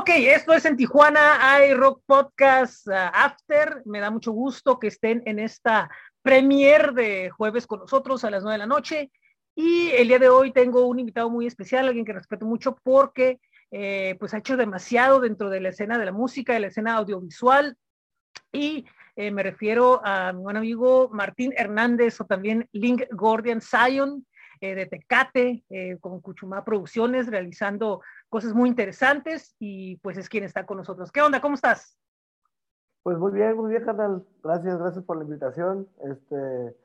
Ok, esto es en Tijuana hay Rock Podcast uh, After. Me da mucho gusto que estén en esta premier de jueves con nosotros a las nueve de la noche. Y el día de hoy tengo un invitado muy especial, alguien que respeto mucho porque eh, pues ha hecho demasiado dentro de la escena de la música, de la escena audiovisual. Y eh, me refiero a mi buen amigo Martín Hernández o también Link Gordian Zion eh, de Tecate, eh, con Cuchumá Producciones, realizando cosas muy interesantes y pues es quien está con nosotros. ¿Qué onda? ¿Cómo estás? Pues muy bien, muy bien, canal. Gracias, gracias por la invitación. Este,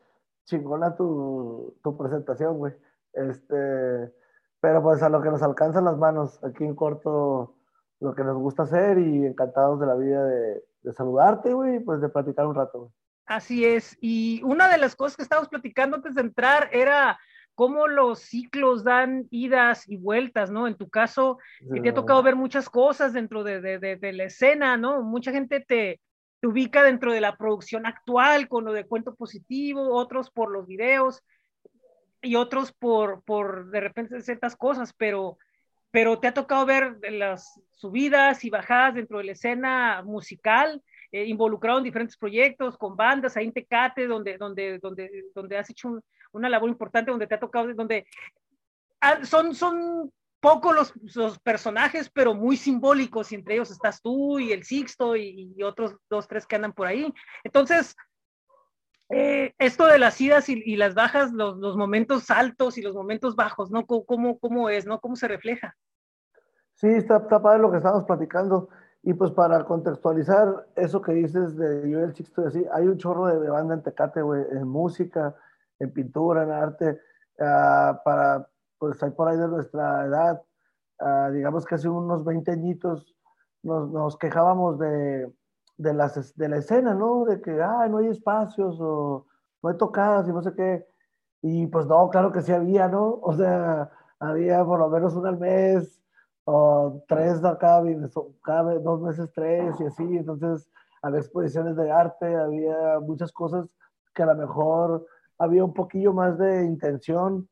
chingona tu, tu presentación, güey. Este, pero pues a lo que nos alcanzan las manos, aquí en corto lo que nos gusta hacer y encantados de la vida de, de saludarte, güey, pues de platicar un rato, güey. Así es. Y una de las cosas que estábamos platicando antes de entrar era cómo los ciclos dan idas y vueltas, ¿no? En tu caso, que te ha tocado ver muchas cosas dentro de, de, de, de la escena, ¿no? Mucha gente te, te, ubica dentro de la producción actual con lo de cuento positivo, otros por los videos y otros por, por de repente ciertas cosas, pero, pero te ha tocado ver las subidas y bajadas dentro de la escena musical. Eh, involucrado en diferentes proyectos, con bandas, ahí en Tecate, donde, donde, donde, donde has hecho un, una labor importante donde te ha tocado, donde ah, son, son pocos los, los, personajes, pero muy simbólicos, y entre ellos estás tú y el Sixto y, y otros dos, tres que andan por ahí. Entonces, eh, esto de las idas y, y las bajas, los, los, momentos altos y los momentos bajos, ¿no? ¿Cómo, cómo es, no? ¿Cómo se refleja? Sí, está, está padre lo que estamos platicando. Y pues para contextualizar eso que dices de yo y el Sixto así, hay un chorro de banda en Tecate, güey, en música, en pintura, en arte, uh, para, pues hay por ahí de nuestra edad, uh, digamos que hace unos 20 añitos nos, nos quejábamos de, de, las, de la escena, ¿no? De que, ah, no hay espacios o no hay tocadas y no sé qué. Y pues no, claro que sí había, ¿no? O sea, había por lo menos una al mes o tres cada, dos meses tres y así. Entonces había exposiciones de arte, había muchas cosas que a lo mejor había un poquillo más de intención.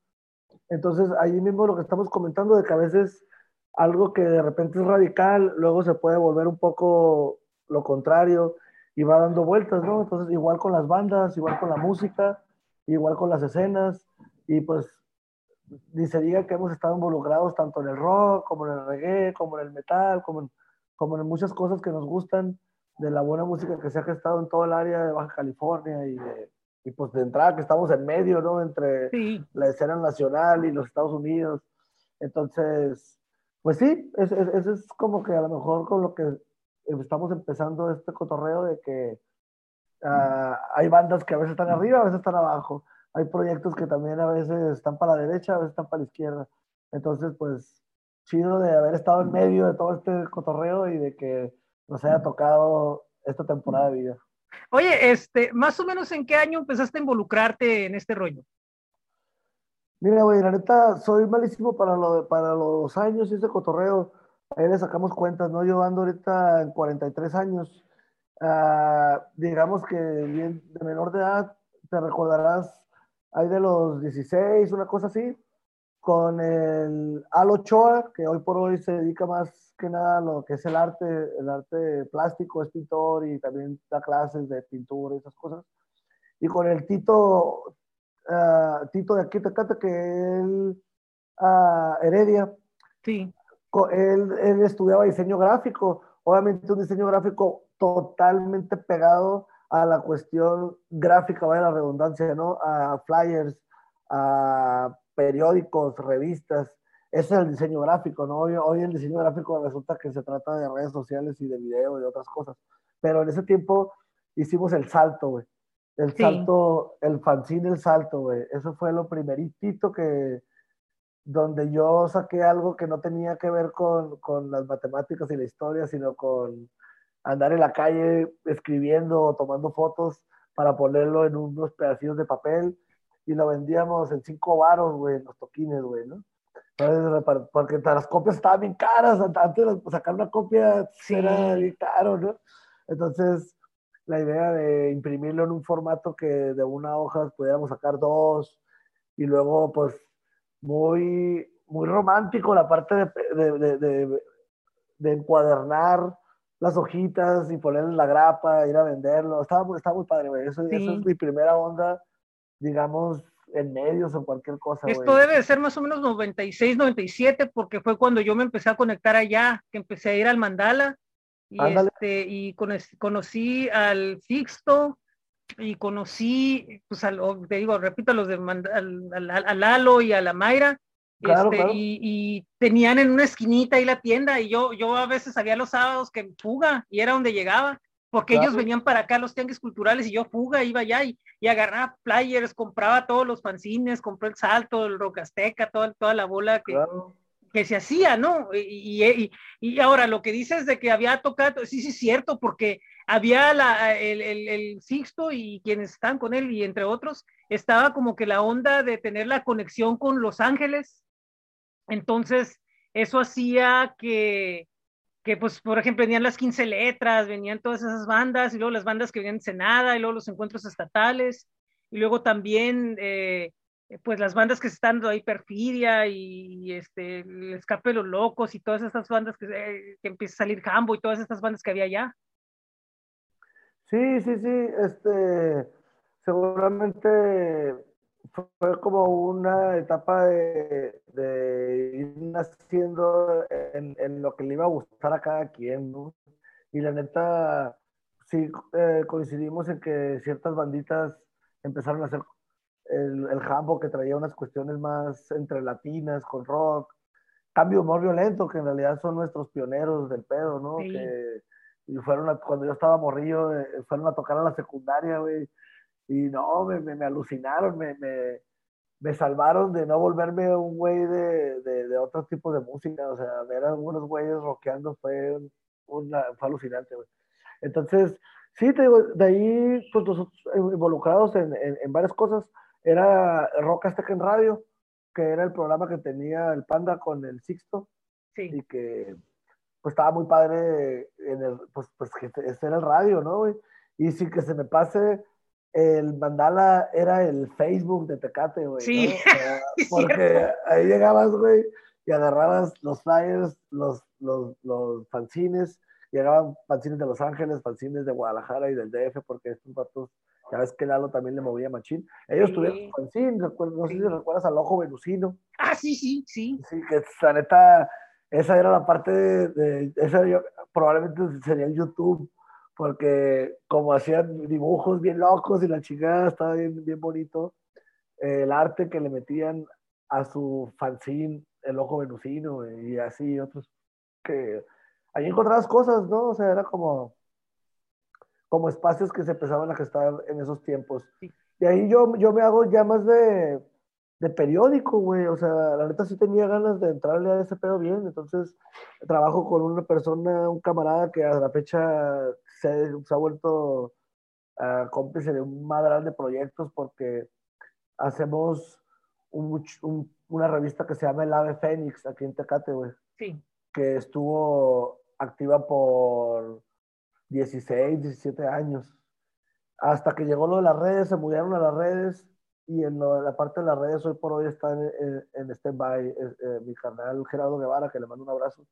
Entonces, ahí mismo lo que estamos comentando de que a veces algo que de repente es radical, luego se puede volver un poco lo contrario y va dando vueltas, ¿no? Entonces, igual con las bandas, igual con la música, igual con las escenas, y pues ni se diga que hemos estado involucrados tanto en el rock, como en el reggae, como en el metal, como en, como en muchas cosas que nos gustan de la buena música que se ha gestado en todo el área de Baja California y de, y pues de entrada que estamos en medio, ¿no? Entre sí. la escena nacional y los Estados Unidos. Entonces, pues sí, eso es, es, como que a lo mejor con lo que estamos empezando este cotorreo de que uh, hay bandas que a veces están arriba, a veces están abajo. Hay proyectos que también a veces están para la derecha, a veces están para la izquierda. Entonces, pues, chido de haber estado en medio de todo este cotorreo y de que nos haya tocado esta temporada de vida. Oye, este, más o menos en qué año empezaste a involucrarte en este rollo? Mira, güey, la neta, soy malísimo para, lo, para los años y ese cotorreo. Ahí le sacamos cuentas, ¿no? Yo ando ahorita en 43 años. Uh, digamos que de menor de edad, te recordarás, hay de los 16, una cosa así, con el Al Ochoa, que hoy por hoy se dedica más que nada a lo que es el arte, el arte plástico, es pintor y también da clases de pintura y esas cosas. Y con el Tito, uh, Tito de aquí Tecate, que él, uh, Heredia, sí. él, él estudiaba diseño gráfico, obviamente un diseño gráfico totalmente pegado a la cuestión gráfica, vaya la redundancia, ¿no? A flyers, a periódicos, revistas, ese es el diseño gráfico, ¿no? Hoy, hoy, el diseño gráfico resulta que se trata de redes sociales y de video y de otras cosas, pero en ese tiempo hicimos el salto, güey. El sí. salto, el fanzine, el salto, güey. Eso fue lo primeritito que, donde yo saqué algo que no tenía que ver con, con las matemáticas y la historia, sino con andar en la calle escribiendo o tomando fotos para ponerlo en unos pedacitos de papel y lo vendíamos en cinco varos, güey, en los toquines, güey, ¿no? Entonces, porque las copias estaban bien caras, antes de sacar una copia sí. era bien caro, ¿no? Entonces, la idea de imprimirlo en un formato que de una hoja pudiéramos sacar dos, y luego, pues, muy, muy romántico la parte de, de, de, de encuadernar las hojitas y ponerle la grapa, ir a venderlo. Estaba, muy, estaba muy padre, güey. Eso, Esa es mi primera onda, digamos, en medios o cualquier cosa. Esto debe de ser más o menos 96, 97, porque fue cuando yo me empecé a conectar allá, que empecé a ir al Mandala y, este, y conocí al Sixto y conocí, pues, al, te digo, repito, a los de al, Lalo y a la Mayra. este, Y, tenían en una esquinita ahí la tienda y yo, yo a veces había los sábados que fuga y era donde llegaba porque ellos venían para acá los tianguis culturales y yo fuga, iba allá y, y agarraba players, compraba todos los fanzines, compré el salto, el rocasteca, toda, toda la bola que, que se hacía, ¿no? Y, y, y, ahora lo que dices de que había tocado, sí, sí, es cierto, porque había la, el, el, el, Sixto y quienes están con él, y entre otros, estaba como que la onda de tener la conexión con Los Ángeles. Entonces, eso hacía que, que pues, por ejemplo, venían las 15 letras, venían todas esas bandas, y luego las bandas que venían de Senada, y luego los encuentros estatales, y luego también, eh, pues, las bandas que están dando ahí, Perfidia, y, este, el Escape de los Locos, y todas estas bandas que, eh, que empieza a salir Jambo, y todas estas bandas que había allá. Sí, sí, sí, este, seguramente fue como una etapa de, ir naciendo en, lo que le iba a gustar a cada quien, ¿no? Y la neta, sí eh, coincidimos en que ciertas banditas empezaron a hacer el, el jambo que traía unas cuestiones más entre latinas, con rock, cambio humor violento, que en realidad son nuestros pioneros del pedo, ¿no? Que, y fueron cuando yo estaba morrillo, eh, fueron a tocar a la secundaria, güey y no, me, me, alucinaron, me, me, me, salvaron de no volverme un güey de, de, de, otro tipo de música. O sea, ver a algunos güeyes rockeando fue, una, fue alucinante, güey. Entonces, sí, te digo, de ahí, pues nosotros involucrados en, en, varias cosas, era Rock Azteca en Radio, que era el programa que tenía el Panda con el Sixto. Sí. Y que, pues estaba muy padre en el, pues, pues que ese era el radio, ¿no, güey? Y sin que se me pase el mandala era el Facebook de Tecate, güey. Sí. porque ahí llegabas, güey, y agarrabas los flyers, los, los, los fanzines, llegaban fanzines de Los Ángeles, fanzines de Guadalajara y del DF, porque estos vatos, ya ves que Lalo también le movía machín. Ellos tuvieron fanzines, no sé si recuerdas al Ojo Venusino. Ah, sí, sí, sí. Sí, que la neta, esa era la parte de, de esa yo, probablemente sería en YouTube porque como hacían dibujos bien locos y la chingada estaba bien, bien bonito, el arte que le metían a su fanzine, el ojo venusino y así otros que ahí encontrabas cosas, ¿no? O sea, era como, como espacios que se empezaban a gestar en esos tiempos. Y ahí yo, yo me hago ya más de, de periódico, güey. O sea, la neta sí tenía ganas de entrarle a ese pedo bien. Entonces, trabajo con una persona, un camarada que a la fecha se, ha vuelto uh, cómplice de un madral de proyectos porque hacemos una revista que se llama El Ave Fénix aquí en Tecate, güey. Sí. Que estuvo activa por 16, 17 años. Hasta que llegó lo de las redes, se mudieron a las redes y en la parte de las redes hoy por hoy está en, en, stand-by eh, mi carnal Gerardo Guevara, que le mando un abrazo.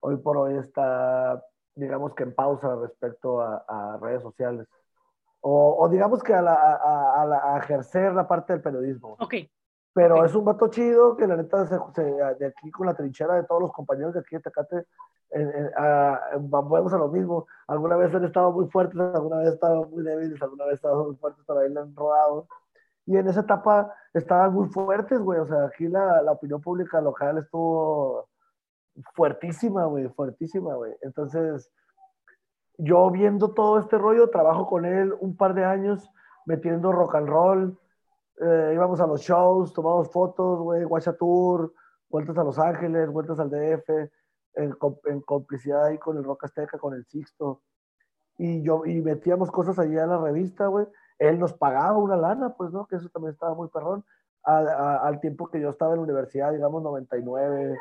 Hoy por hoy está digamos que en pausa respecto a, redes sociales. O, digamos que a, la, a, ejercer la parte del periodismo. Ok. Pero es un vato chido que la neta se, de aquí con la trinchera de todos los compañeros de aquí de Tecate, vamos a lo mismo. Alguna vez han estado muy fuertes, alguna vez han estado muy débiles, alguna vez han estado muy fuertes, pero ahí le han rodado. Y en esa etapa estaban muy fuertes, güey. O sea, aquí la, la opinión pública local estuvo fuertísima, güey, fuertísima, güey. Entonces, yo viendo todo este rollo, trabajo con él un par de años metiendo rock and roll, eh, íbamos a los shows, tomamos fotos, güey, Guacha Tour, vueltas a Los Ángeles, vueltas al DF, en, en, complicidad ahí con el Rock Azteca, con el Sixto. Y yo, y metíamos cosas allá en la revista, güey. Él nos pagaba una lana, pues, ¿no? Que eso también estaba muy perrón. al tiempo que yo estaba en la universidad, digamos, 99,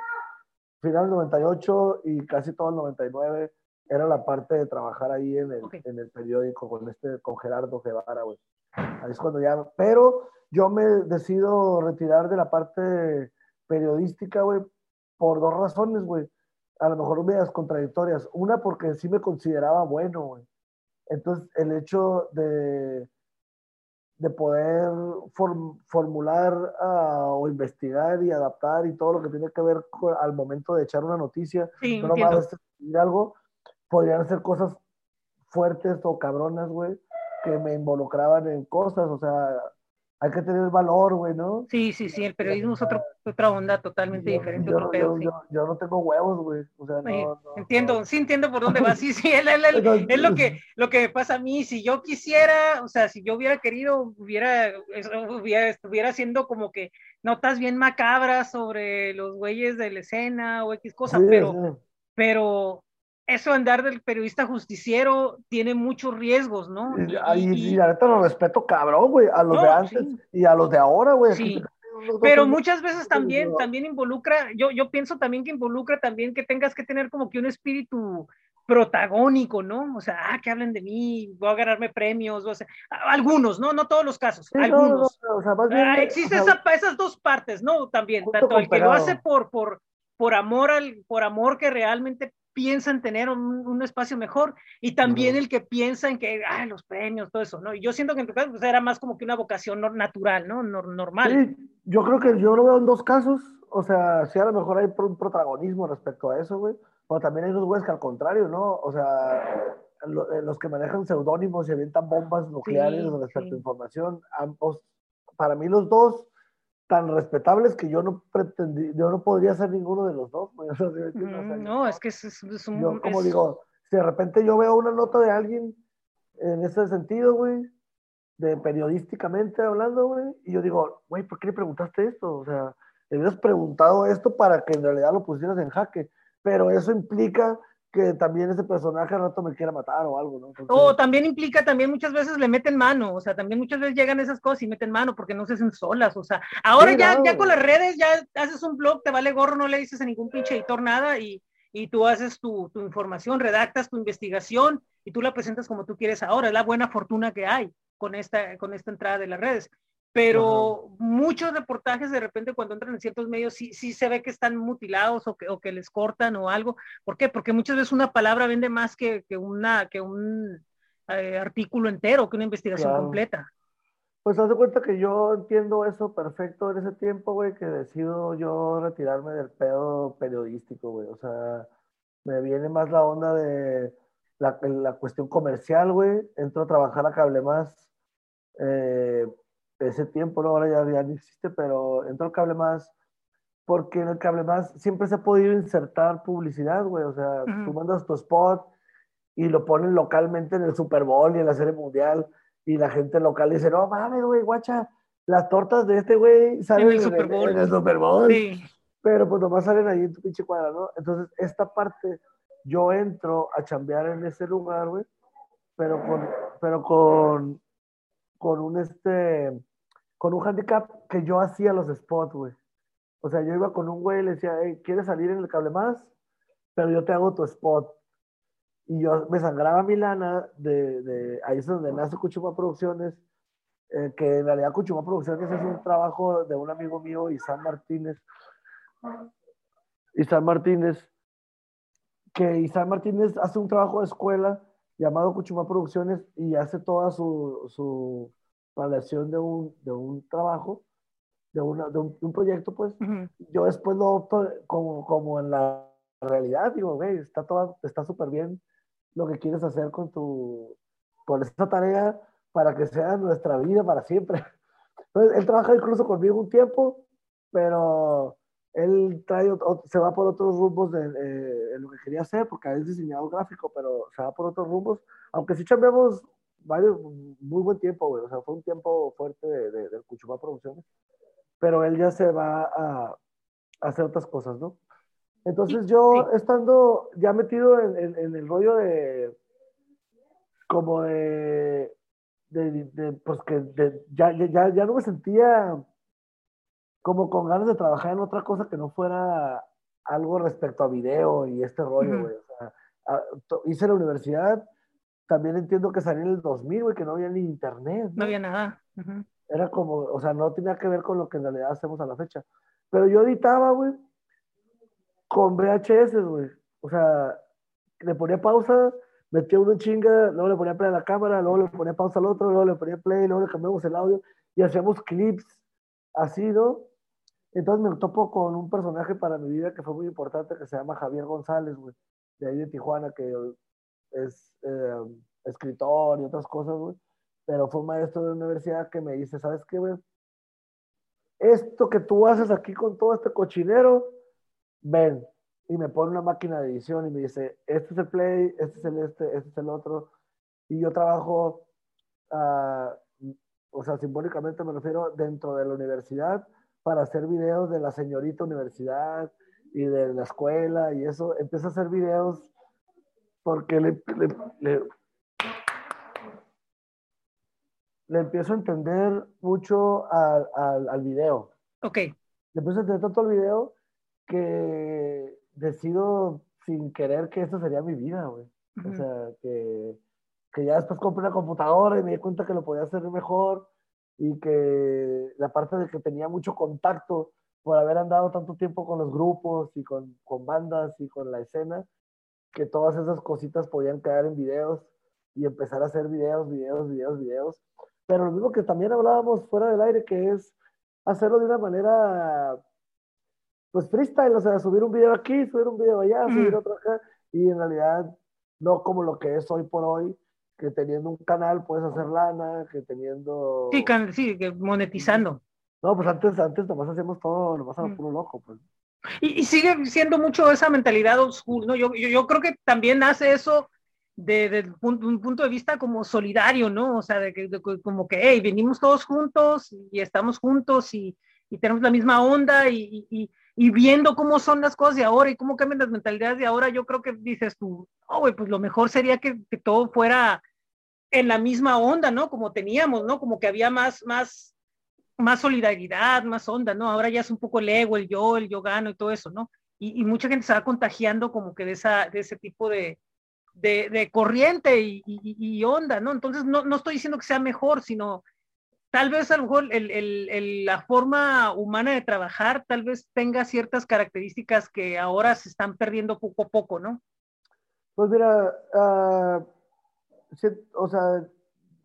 final 98 y casi todo el 99 era la parte de trabajar ahí en el, en el periódico con este con Gerardo Guevara, güey. Ahí es cuando ya, pero yo me decido retirar de la parte periodística, güey, por dos razones, güey. a lo mejor medias contradictorias. Una porque sí me consideraba bueno, güey. Entonces, el hecho de, de poder formular uh, o investigar y adaptar y todo lo que tiene que ver con, al momento de echar una noticia, sí, no más algo, podrían ser cosas fuertes o cabronas, güey, que me involucraban en cosas, o sea, hay que tener valor, güey, ¿no? Sí, sí, sí, el periodismo es otro, otra onda totalmente diferente. Yo, otro pedo, yo, yo, no tengo huevos, güey. O sea, no, entiendo, sí entiendo por dónde vas. Sí, sí, es, es, lo, que, lo que pasa a mí. Si yo quisiera, o sea, si yo hubiera querido, hubiera, hubiera estuviera haciendo como que notas bien macabras sobre los güeyes de la escena o X cosas, pero, pero eso andar del periodista justiciero tiene muchos riesgos, ¿no? Y, y, y, la neta lo respeto cabrón, güey, a los de antes y a los de ahora, güey. Sí. Pero muchas veces también, también involucra, yo, yo pienso también que involucra también que tengas que tener como que un espíritu protagónico, ¿no? O sea, ah, que hablen de mí, voy a ganarme premios, o sea, algunos, ¿no? No todos los casos, algunos. No, o sea, bien, ah, existe o sea, esa, esas dos partes, ¿no? También, tanto el que lo hace por, por, por amor al, por amor que realmente piensa en tener un, un espacio mejor y también el que piensa en que, ah, los premios, todo eso, ¿no? Y yo siento que en tu caso pues, era más como que una vocación natural, ¿no? Normal. Sí, yo creo que yo lo veo en dos casos, o sea, sí a lo mejor hay un protagonismo respecto a eso, güey, pero también hay unos güeyes que al contrario, ¿no? O sea, eh, los que manejan seudónimos y avientan bombas nucleares sí, respecto sí. a información, ambos, para mí los dos tan respetables que yo no pretendí, yo no podría ser ninguno de los dos. O sea, mm, no, es que es, es un... Yo, como es... digo, si de repente yo veo una nota de alguien en ese sentido, güey, de periodísticamente hablando, güey, y yo digo, güey, ¿por qué le preguntaste esto? O sea, le hubieras preguntado esto para que en realidad lo pusieras en jaque, pero eso implica que también ese personaje al rato me quiera matar o algo, ¿no? Entonces... O también implica, también muchas veces le meten mano, o sea, también muchas veces llegan esas cosas y meten mano porque no se hacen solas, o sea, ahora sí, ya, no, ya con las redes ya haces un blog, te vale gorro, no le dices a ningún pinche editor nada y, y tú haces tu, tu, información, redactas tu investigación y tú la presentas como tú quieres ahora, es la buena fortuna que hay con esta, con esta entrada de las redes pero Ajá. muchos reportajes de repente cuando entran en ciertos medios sí, sí se ve que están mutilados o que, o que, les cortan o algo. ¿Por qué? Porque muchas veces una palabra vende más que, que, una, que un eh, artículo entero, que una investigación claro. completa. Pues haz de cuenta que yo entiendo eso perfecto en ese tiempo, güey, que decido yo retirarme del pedo periodístico, güey. O sea, me viene más la onda de la, la cuestión comercial, güey. Entro a trabajar a Cable Más. Eh, ese tiempo, ¿no? ahora ya, ya no existe, pero entró el cable más, porque en el cable más siempre se ha podido insertar publicidad, güey, o sea, uh -huh. tú mandas tu spot y lo ponen localmente en el Super Bowl y en la Serie Mundial, y la gente local dice, no mames, güey, guacha, las tortas de este güey salen en el Super Bowl. En, en el Super Bowl. Sí. Pero pues nomás salen ahí en tu pinche cuadra, ¿no? Entonces, esta parte, yo entro a chambear en ese lugar, güey, pero con, pero con, con un este, con un handicap que yo hacía los spots, güey. O sea, yo iba con un güey y le decía, hey, ¿quieres salir en el cable más? Pero yo te hago tu spot. Y yo me sangraba mi lana de, de ahí es donde nace Cuchuma Producciones, eh, que en realidad Cuchuma Producciones es un trabajo de un amigo mío, Isán Martínez. Isán Martínez, que Isán Martínez hace un trabajo de escuela llamado Cuchuma Producciones y hace toda su, su planeación de un, de un trabajo, de, una, de, un, de un proyecto, pues, uh -huh. yo después lo opto como, como en la realidad, digo, güey, está todo, está súper bien lo que quieres hacer con tu, con esta tarea para que sea nuestra vida para siempre. Entonces, él trabaja incluso conmigo un tiempo, pero él trae, se va por otros rumbos de, en lo que quería hacer, porque es diseñador gráfico, pero se va por otros rumbos, aunque sí cambiamos varios, muy buen tiempo, güey. O sea, fue un tiempo fuerte de, de, del Cuchumá Producciones. Pero él ya se va a, a, hacer otras cosas, ¿no? Entonces yo, sí. estando ya metido en, en, en, el rollo de, como de, de, de pues que ya, ya, ya no me sentía como con ganas de trabajar en otra cosa que no fuera algo respecto a video y este rollo, güey. Uh -huh. O sea, a, hice la universidad, también entiendo que salió en el 2000, güey, que no había ni internet. No, no había nada. Uh -huh. Era como, o sea, no tenía que ver con lo que en realidad hacemos a la fecha. Pero yo editaba, güey, con VHS, güey. O sea, le ponía pausa, metía uno en chinga, luego le ponía play a la cámara, luego le ponía pausa al otro, luego le ponía play, luego le cambiamos el audio y hacíamos clips así, ¿no? Entonces me topo con un personaje para mi vida que fue muy importante que se llama Javier González, güey, de ahí de Tijuana, que es eh, escritor y otras cosas, güey, pero fue maestro de universidad que me dice, ¿sabes qué? Esto que tú haces aquí con todo este cochinero, ven, y me pone una máquina de edición y me dice, este es el play, este es el este, este es el otro, y yo trabajo, uh, o sea, simbólicamente me refiero dentro de la universidad para hacer videos de la señorita universidad y de la escuela y eso, empiezo a hacer videos porque le, le, le, empiezo a entender mucho al, al, al video. Ok. Le empiezo a entender tanto el video que decido sin querer que esto sería mi vida, güey. O sea, que, que, ya después compré una computadora y me di cuenta que lo podía hacer mejor y que la parte de que tenía mucho contacto por haber andado tanto tiempo con los grupos y con, con bandas y con la escena, que todas esas cositas podían quedar en videos y empezar a hacer videos, videos, videos, videos. Pero lo mismo que también hablábamos fuera del aire, que es hacerlo de una manera pues freestyle, o sea, subir un video aquí, subir un video allá, subir otro acá, y en realidad no como lo que es hoy por hoy, que teniendo un canal puedes hacer lana, que teniendo... Sí, sí que monetizando. No, pues antes, antes nomás hacíamos todo, nomás a puro loco, pues. Y, sigue siendo mucho esa mentalidad old school, ¿no? Yo, yo, creo que también hace eso desde de un punto de vista como solidario, ¿no? O sea, de que como que, hey, venimos todos juntos y estamos juntos y, tenemos la misma onda y, viendo cómo son las cosas de ahora y cómo cambian las mentalidades de ahora, yo creo que dices tú, oh, pues lo mejor sería que, que, todo fuera en la misma onda, ¿no? Como teníamos, ¿no? Como que había más, más, más solidaridad, más onda, ¿no? Ahora ya es un poco el ego, el yo, el yo gano y todo eso, ¿no? Y, mucha gente se va contagiando como que de, esa, de ese tipo de, de, corriente y, onda, ¿no? Entonces, no, no estoy diciendo que sea mejor, sino tal vez a lo mejor el, el, la forma humana de trabajar tal vez tenga ciertas características que ahora se están perdiendo poco a poco, ¿no? Pues mira, uh, o sea,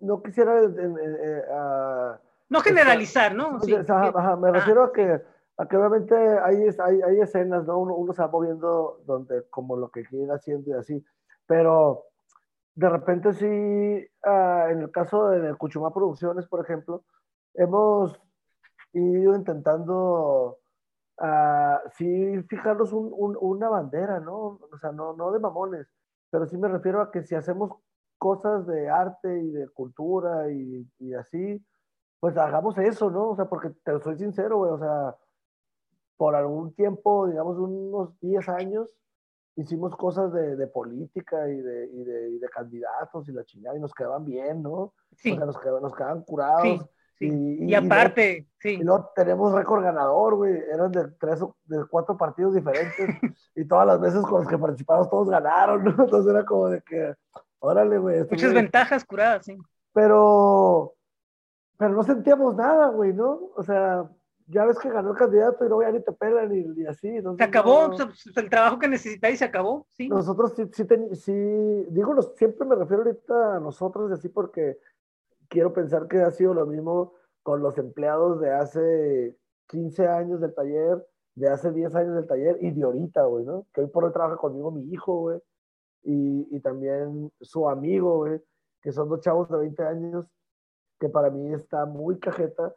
no quisiera... Uh, no generalizar, ¿no? Sí, ajá, ajá, me refiero a que, a que obviamente hay, hay, hay escenas, ¿no? Uno, uno, se va moviendo donde, como lo que quiere haciendo y así, pero de repente sí, uh, en el caso de Cuchumá Producciones, por ejemplo, hemos ido intentando uh, sí fijarnos un, un, una bandera, ¿no? O sea, no, no de mamones, pero sí me refiero a que si hacemos cosas de arte y de cultura y, y así, pues hagamos eso, ¿no? O sea, porque te soy sincero, güey, o sea, por algún tiempo, digamos unos 10 años, hicimos cosas de, de política y de, y, de, y de, candidatos y la chingada y nos quedaban bien, ¿no? Sí. O sea, nos, quedaban, nos quedaban curados. Sí, sí. Y, y, aparte, sí. Y luego tenemos récord ganador, güey. Eran de tres o de cuatro partidos diferentes y todas las veces con los que participamos todos ganaron, ¿no? Entonces era como de que, órale, güey. Muchas bien. ventajas curadas, sí. Pero, pero no sentíamos nada, güey, ¿no? O sea, ya ves que ganó el candidato y luego ya ni te pelan y, y así. Entonces, se acabó, no, el trabajo que necesitáis se acabó, sí. Nosotros sí, sí, ten, sí digo, siempre me refiero ahorita a nosotros así porque quiero pensar que ha sido lo mismo con los empleados de hace 15 años del taller, de hace 10 años del taller y de ahorita, güey, ¿no? Que hoy por hoy trabaja conmigo mi hijo, güey, y, y también su amigo, güey, que son dos chavos de 20 años, que para mí está muy cajeta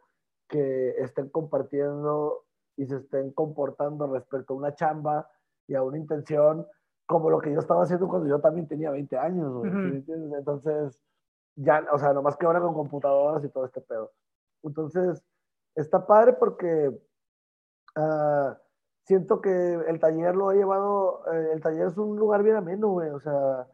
que estén compartiendo y se estén comportando respecto a una chamba y a una intención como lo que yo estaba haciendo cuando yo también tenía 20 años, güey, uh -huh. Entonces, ya, o sea, nomás que ahora con computadoras y todo este pedo. Entonces, está padre porque uh, siento que el taller lo ha llevado, eh, el taller es un lugar bien ameno, güey, o sea,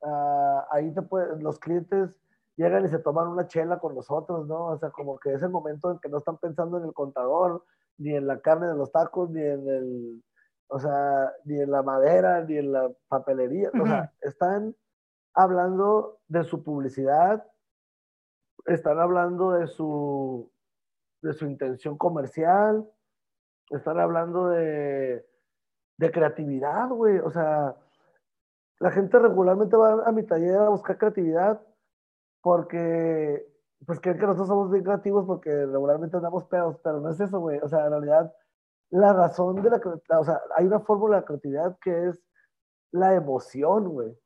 uh, ahí te pueden, los clientes llegan y se toman una chela con nosotros, ¿no? O sea, como que es el momento en que no están pensando en el contador, ni en la carne de los tacos, ni en el, o sea, ni en la madera, ni en la papelería, uh -huh. o sea, están hablando de su publicidad, están hablando de su, de su intención comercial, están hablando de, de creatividad, güey, o sea, la gente regularmente va a mi taller a buscar creatividad porque pues creen que nosotros somos bien creativos porque regularmente andamos pedos, pero no es eso, güey. O sea, en realidad, la razón de la creatividad, o sea, hay una fórmula de creatividad que es la emoción, güey.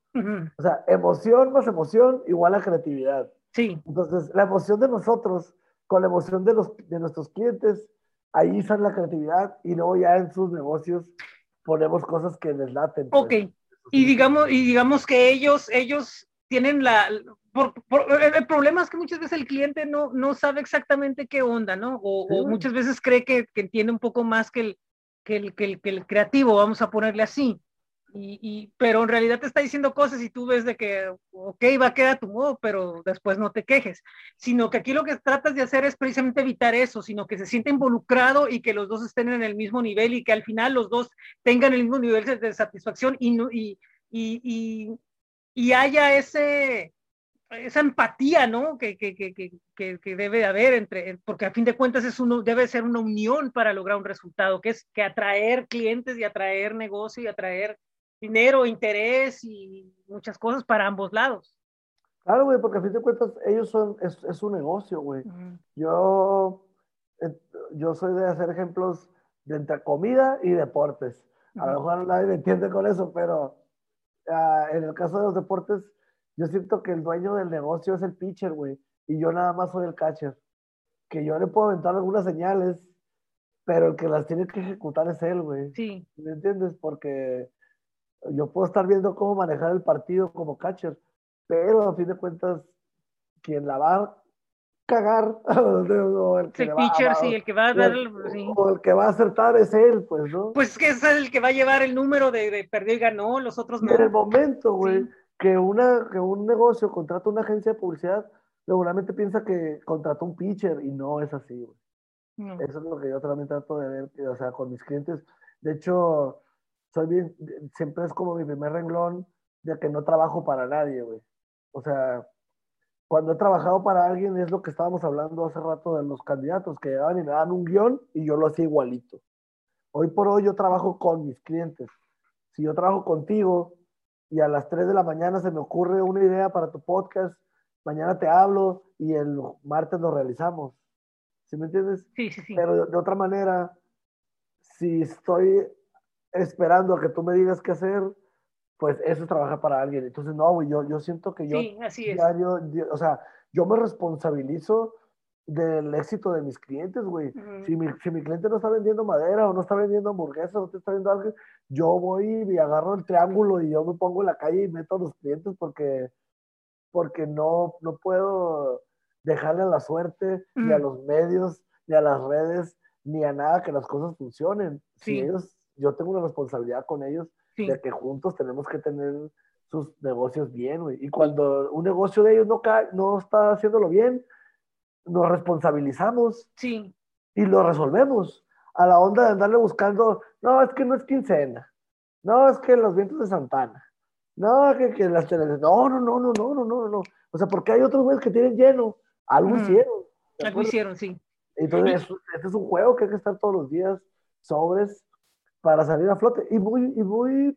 O sea, emoción más emoción igual a creatividad. Sí. Entonces, la emoción de nosotros con la emoción de, los, de nuestros clientes, ahí sale la creatividad y luego ya en sus negocios ponemos cosas que les laten. Pues. Ok. Y digamos, y digamos que ellos, ellos tienen la... Por, el problema es que muchas veces el cliente no, no sabe exactamente qué onda, ¿no? O, muchas veces cree que, que, entiende un poco más que el, que el, que el, que el creativo, vamos a ponerle así. Y, pero en realidad te está diciendo cosas y tú ves de que, ok, va a quedar a tu modo, pero después no te quejes, sino que aquí lo que tratas de hacer es precisamente evitar eso, sino que se siente involucrado y que los dos estén en el mismo nivel y que al final los dos tengan el mismo nivel de satisfacción y, y, y, y haya ese, esa empatía, ¿no? Que, que, que, que, debe haber entre, porque a fin de cuentas es uno, debe ser una unión para lograr un resultado, que es que atraer clientes y atraer negocio y atraer dinero, interés y muchas cosas para ambos lados. Claro, güey, porque a fin de cuentas ellos son, es, es un negocio, güey. Yo, eh, yo soy de hacer ejemplos de entre comida y deportes. A lo mejor nadie me entiende con eso, pero uh, en el caso de los deportes, yo siento que el dueño del negocio es el pitcher, güey, y yo nada más soy el catcher. Que yo le puedo aventar algunas señales, pero el que las tiene que ejecutar es él, güey. Sí. ¿Me entiendes? Porque yo puedo estar viendo cómo manejar el partido como catcher, pero a fin de cuentas, quien la va cagar, o el, que el pitcher, sí, el que va a dar, o el que va a acertar es él, pues, ¿no? Pues que es el que va a llevar el número de, de perdió y ganó, los otros no. En el momento, güey, que, una, que un negocio contrata una agencia de publicidad, regularmente piensa que contrata un pitcher y no es así, güey. Eso es lo que yo también trato de ver, o sea, con mis clientes. De hecho, soy bien, siempre es como mi primer renglón de que no trabajo para nadie, güey. O sea, cuando he trabajado para alguien es lo que estábamos hablando hace rato de los candidatos, que llegaban y me dan un guion y yo lo hacía igualito. Hoy por hoy yo trabajo con mis clientes. Si yo trabajo contigo y a las 3 de la mañana se me ocurre una idea para tu podcast, mañana te hablo y el martes lo realizamos. ¿Sí me entiendes? Sí, sí, sí. Pero de otra manera, si estoy esperando a que tú me digas qué hacer, pues eso es trabajar para alguien. Entonces, no, güey, yo, yo siento que yo sí, así es. diario, o sea, yo me responsabilizo del éxito de mis clientes, güey. si, mi, si, mi, cliente no está vendiendo madera o no está vendiendo hamburguesas o no está vendiendo algo, yo voy y agarro el triángulo y yo me pongo en la calle y meto a los clientes porque, porque no, no puedo dejarle a la suerte, ni a los medios, ni a las redes, ni a nada que las cosas funcionen. Si ellos yo tengo una responsabilidad con ellos de que juntos tenemos que tener sus negocios bien, güey. Y cuando un negocio de ellos no, no está haciéndolo bien, nos responsabilizamos. Sí. Y lo resolvemos. A la onda de andarle buscando, no, es que no es quincena. No, es que los vientos de Santana. No, que, que las televisiones. No, no, no, no, no, no, no, no. O sea, porque hay otros güeyes que tienen lleno. Algo hicieron. Algo hicieron, sí. Entonces, este es un juego que hay que estar todos los días sobres para salir a flote. Y muy, y muy,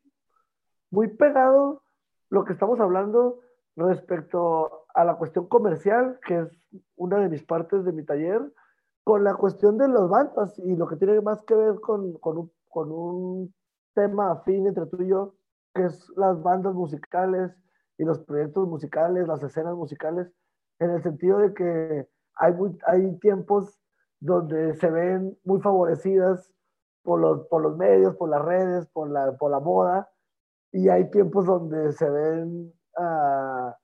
muy pegado lo que estamos hablando respecto a la cuestión comercial, que es una de mis partes de mi taller, con la cuestión de las bandas y lo que tiene más que ver con, con, un, con un tema afín entre tú y yo, que es las bandas musicales y los proyectos musicales, las escenas musicales, en el sentido de que hay, muy, hay tiempos donde se ven muy favorecidas por los, por los medios, por las redes, por la, por la moda, y hay tiempos donde se ven, ah,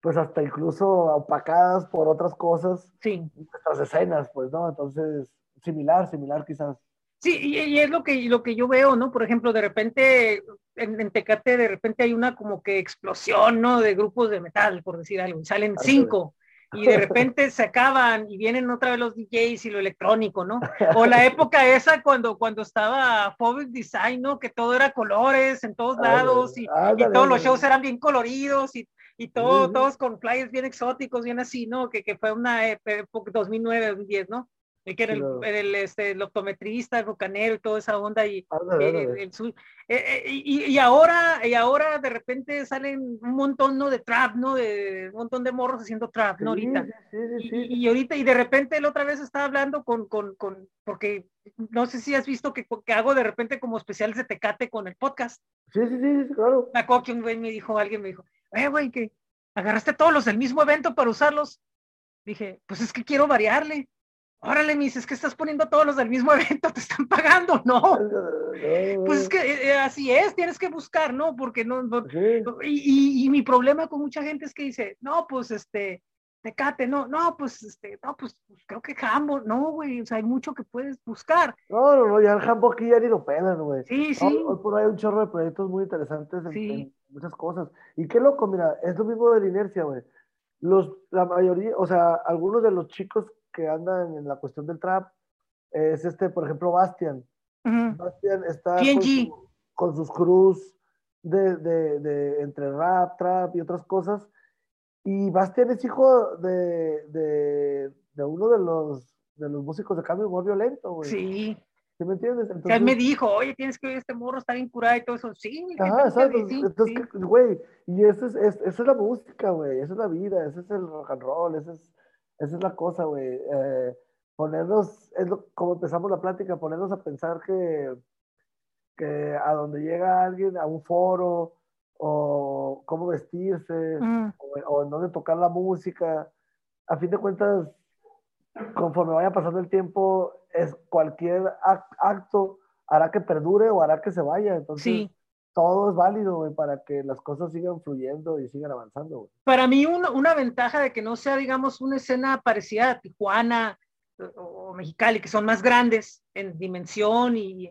pues hasta incluso opacadas por otras cosas, sí. nuestras escenas, pues, ¿no? Entonces, similar, similar quizás. Sí, y, es lo que, lo que yo veo, ¿no? Por ejemplo, de repente, en, Tecate, de repente hay una como que explosión, ¿no? De grupos de metal, por decir algo, y salen cinco y de repente se acaban y vienen otra vez los DJs y lo electrónico, ¿no? O la época esa cuando, cuando estaba Phobic Design, ¿no? Que todo era colores en todos lados y, y todos los shows eran bien coloridos y, y todo, todos con flyers bien exóticos, bien así, ¿no? Que, que fue una época 2009, 2010, ¿no? Que era el, el, este, el, optometrista, el bucanero y toda esa onda y, eh, el, eh, eh, y, y, ahora y ahora de repente salen un montón, ¿no? De trap, ¿no? De un montón de morros haciendo trap, ¿no? Ahorita. Sí, sí, sí, Y, y ahorita, y de repente la otra vez estaba hablando con, con, con, porque no sé si has visto que, que hago de repente como especiales de Tecate con el podcast. Sí, sí, sí, sí, claro. Me acuerdo que un güey me dijo, alguien me dijo, eh, güey, que agarraste todos los del mismo evento para usarlos. Dije, pues es que quiero variarle. Órale, me dices que estás poniendo todos los del mismo evento, te están pagando, ¿no? Pues es que eh, eh, así es, tienes que buscar, ¿no? Porque no, Sí. y, y- y mi problema con mucha gente es que dice, no, pues este, Tecate, no, no, pues este, no, pues, pues, creo que Jambo, no, güey, o sea, hay mucho que puedes buscar. No, no, no, ya el handbook aquí ya ni lo pelan, güey. Sí, Hoy, sí, hoy por ahí hay un chorro de proyectos muy interesantes en, Sí. en muchas cosas. Y qué loco, mira, es lo mismo de la inercia, güey. Los, la mayoría, o sea, algunos de los chicos que andan en la cuestión del trap, es este, por ejemplo, Bastian. ujú, Bastian está con, su- con sus crews de, de, de entre rap, trap y otras cosas. Y Bastian es hijo de, de, de uno de los, de los músicos de cambio muy violento, güey. sí. ¿Sí me entiendes? Sea, él Entonces, me dijo, oye, tienes que oír este morro, está bien curado y todo eso. Sí, ¿qué Ajá, exacto. sí? Entonces, sí. ¿qué- güey, y eso es, es- es la música, güey, esa es la vida, ese es el rock and roll, esa es, esa es la cosa, güey. Eh, ponernos, es lo- como empezamos la plática, ponernos a pensar que, que a donde llega alguien, a un foro, o cómo vestirse, Mm, o, o en dónde tocar la música, a fin de cuentas, conforme vaya pasando el tiempo, es cualquier ac- acto hará que perdure o hará que se vaya. Entonces, sí. Todo es válido, güey, para que las cosas sigan fluyendo y sigan avanzando, güey. Para mí una, una ventaja de que no sea, digamos, una escena parecida a Tijuana o, o Mexicali, que son más grandes en dimensión y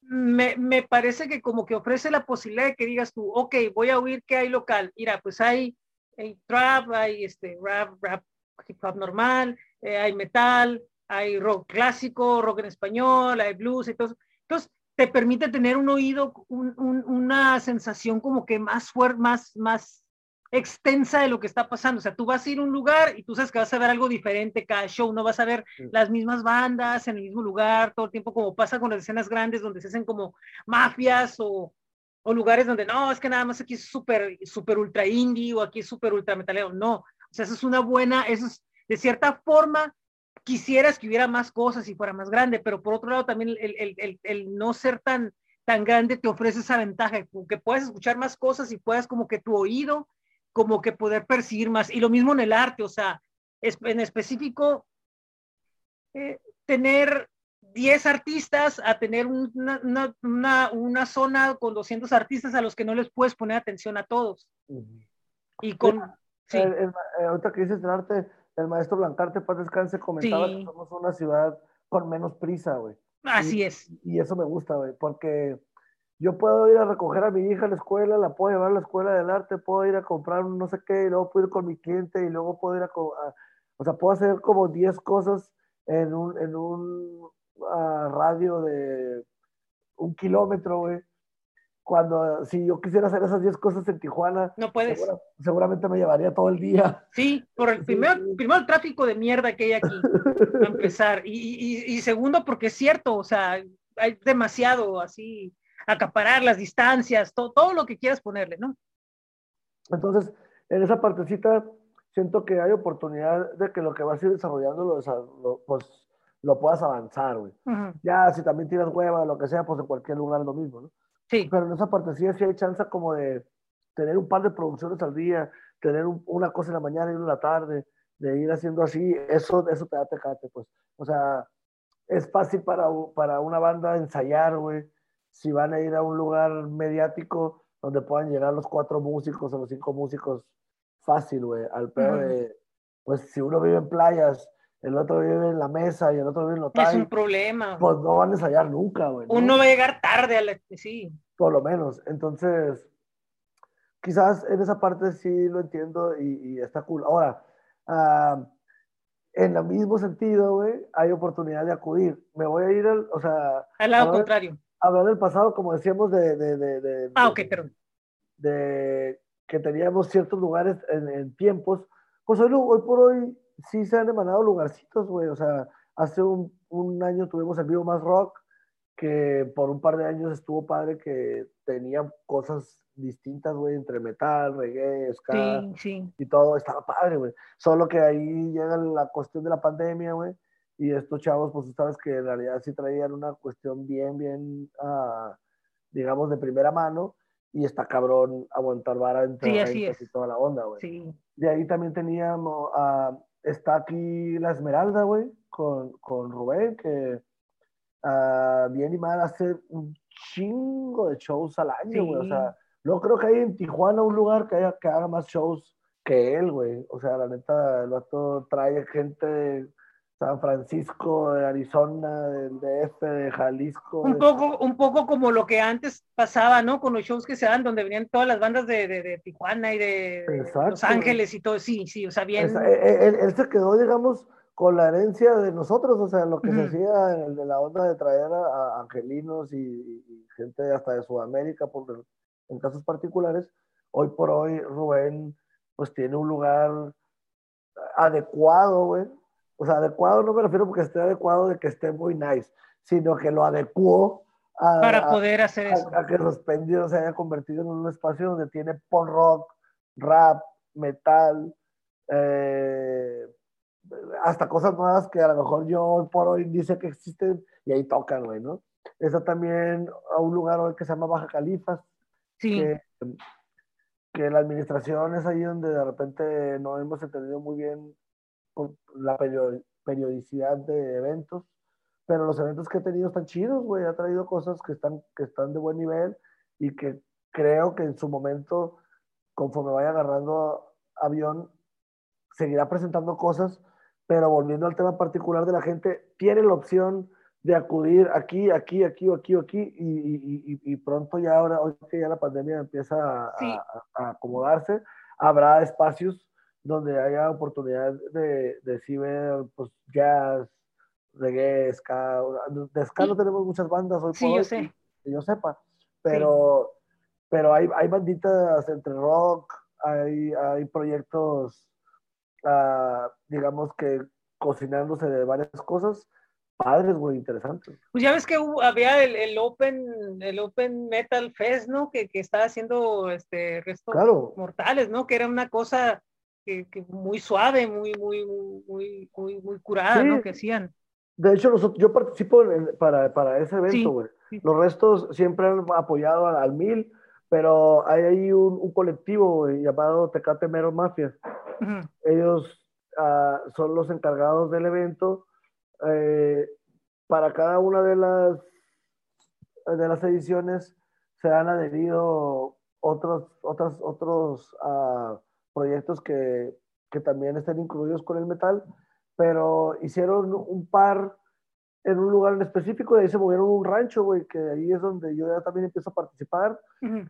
me, me parece que como que ofrece la posibilidad de que digas tú, ok, voy a oír qué hay local. Mira, pues hay, hay trap, hay este rap, rap, hip hop normal, eh, hay metal, hay rock clásico, rock en español, hay blues eso. Entonces, te permite tener un oído, un- un- una sensación como que más fuerte, más, más extensa de lo que está pasando. O sea, tú vas a ir a un lugar y tú sabes que vas a ver algo diferente cada show, no vas a ver Sí. las mismas bandas en el mismo lugar todo el tiempo, como pasa con las escenas grandes donde se hacen como mafias o, o lugares donde no, es que nada más aquí es súper, súper ultra indie o aquí es súper ultra metalero. No, o sea, eso es una buena, eso es, de cierta forma, quisieras que hubiera más cosas y fuera más grande, pero por otro lado también el, el, el, el no ser tan, tan grande te ofrece esa ventaja, que puedes escuchar más cosas y puedas como que tu oído, como que poder percibir más. Y lo mismo en el arte, o sea, es, en específico, eh, tener 10 artistas a tener una, una, una, una, zona con 200 artistas a los que no les puedes poner atención a todos. Y con... Sí. El, el, ahorita que dices del arte, el maestro Blancarte, paz descanse, comentaba sí. que somos una ciudad con menos prisa, güey. Así y, es. Y eso me gusta, güey, porque yo puedo ir a recoger a mi hija a la escuela, la puedo llevar a la escuela del arte, puedo ir a comprar un no sé qué, y luego puedo ir con mi cliente, y luego puedo ir a, a o sea, puedo hacer como 10 cosas en un, en un uh, radio de un kilómetro, güey. Cuando, si yo quisiera hacer esas 10 cosas en Tijuana, no puedes. Segura, seguramente me llevaría todo el día. Sí, por el primero, sí. primero el tráfico de mierda que hay aquí, para empezar. Y, y, y, segundo, porque es cierto, o sea, hay demasiado así, acaparar las distancias, todo, todo lo que quieras ponerle, ¿no? Entonces, en esa partecita, siento que hay oportunidad de que lo que vas a ir desarrollando, lo, lo pues lo puedas avanzar, güey. Uh -huh. Ya, si también tiras hueva, lo que sea, pues en cualquier lugar es lo mismo, ¿no? Sí. Pero en esa partecita sí hay chance como de tener un par de producciones al día, tener un, una cosa en la mañana y una en la tarde, de ir haciendo así, eso, eso te da tecate, pues. O sea, es fácil para, para una banda ensayar, güey, si van a ir a un lugar mediático donde puedan llegar los cuatro músicos o los cinco músicos fácil, güey, al pedo uh -huh. de, pues si uno vive en playas, el otro vive en la mesa y el otro vive en hotel. Es un problema. Pues no van a ensayar nunca, güey. ¿no? Uno va a llegar tarde a la... Sí. Por lo menos. Entonces, quizás en esa parte sí lo entiendo y, y está cool. Ahora, uh, en el mismo sentido, güey, hay oportunidad de acudir. Me voy a ir al, o sea... Al lado hablar, contrario. Hablar del pasado, como decíamos, de... de, de, de ah, ok, pero... De que teníamos ciertos lugares en, en tiempos. Pues hoy, hoy por hoy sí se han emanado lugarcitos, güey. O sea, hace un, un, año tuvimos el vivo más rock que por un par de años estuvo padre, que tenía cosas distintas, güey, entre metal, reggae, ska y todo, estaba padre, güey. Solo que ahí llega la cuestión de la pandemia, güey, y estos chavos, pues tú sabes que en realidad sí traían una cuestión bien, bien, uh, digamos, de primera mano, y está cabrón aguantar vara entre sí, y toda la onda, güey. De ahí también teníamos, uh, está aquí la Esmeralda, güey, con, con Rubén, que uh, bien y mal hace un chingo de shows al año, güey, o sea, no creo que hay en Tijuana un lugar que, haya, que haga más shows que él, güey. O sea, la neta, el vato trae gente de San Francisco, de Arizona, del DF, de Jalisco. Un, Poco, un poco como lo que antes pasaba, ¿no? Con los shows que se dan, donde venían todas las bandas de, de, Tijuana y de Los Ángeles y todo. Sí, sí, o sea, bien. E, e, él, se quedó, digamos, con la herencia de nosotros, o sea, lo que se hacía en de la onda de traer a, angelinos y, gente hasta de Sudamérica, por, en casos particulares. Hoy por hoy, Rubén, pues tiene un lugar adecuado, güey, o sea, adecuado no me refiero porque esté adecuado de que esté muy nice, sino que lo adecuó a, para poder hacer eso. A, que Suspendido se haya convertido en un espacio donde tiene punk rock, rap, metal, eh, hasta cosas nuevas que a lo mejor yo hoy por hoy dice que existen y ahí tocan, güey, ¿no? Está también a un lugar hoy que se llama Baja Califas. Sí. Que, que la administración es ahí donde de repente no hemos entendido muy bien la periodicidad de eventos, pero los eventos que he tenido están chidos, güey, ha traído cosas que están, que están de buen nivel y que creo que en su momento, conforme vaya agarrando avión, seguirá presentando cosas, pero volviendo al tema particular de la gente, tiene la opción de acudir aquí, aquí, aquí, aquí, aquí, y, y, pronto ya ahora, hoy que ya la pandemia empieza a, a acomodarse, habrá espacios donde haya oportunidad de, de ver pues, jazz, reggae, ska. De ska no tenemos muchas bandas hoy sí, yo sé. que yo sepa, pero, pero hay, hay banditas entre rock, hay, hay proyectos, uh, digamos que cocinándose de varias cosas padres, güey, interesantes. Pues ya ves que había el, el, Open, el Open Metal Fest, ¿no? Que, que estaba haciendo este restos mortales, ¿no? Que era una cosa que, muy suave, muy, muy, muy, muy, muy curada, ¿no? Que hacían. De hecho, nosotros, yo participo para, para, ese evento, güey. Los restos siempre han apoyado al, mil, pero hay ahí un, un colectivo llamado Tecate Mero Mafia. Ellos uh, son los encargados del evento. Eh, para cada una de las, de las ediciones se han adherido otros, otros, otros uh, proyectos que, que también estén incluidos con el metal, pero hicieron un par en un lugar en específico y ahí se movieron un rancho, güey, que ahí es donde yo ya también empiezo a participar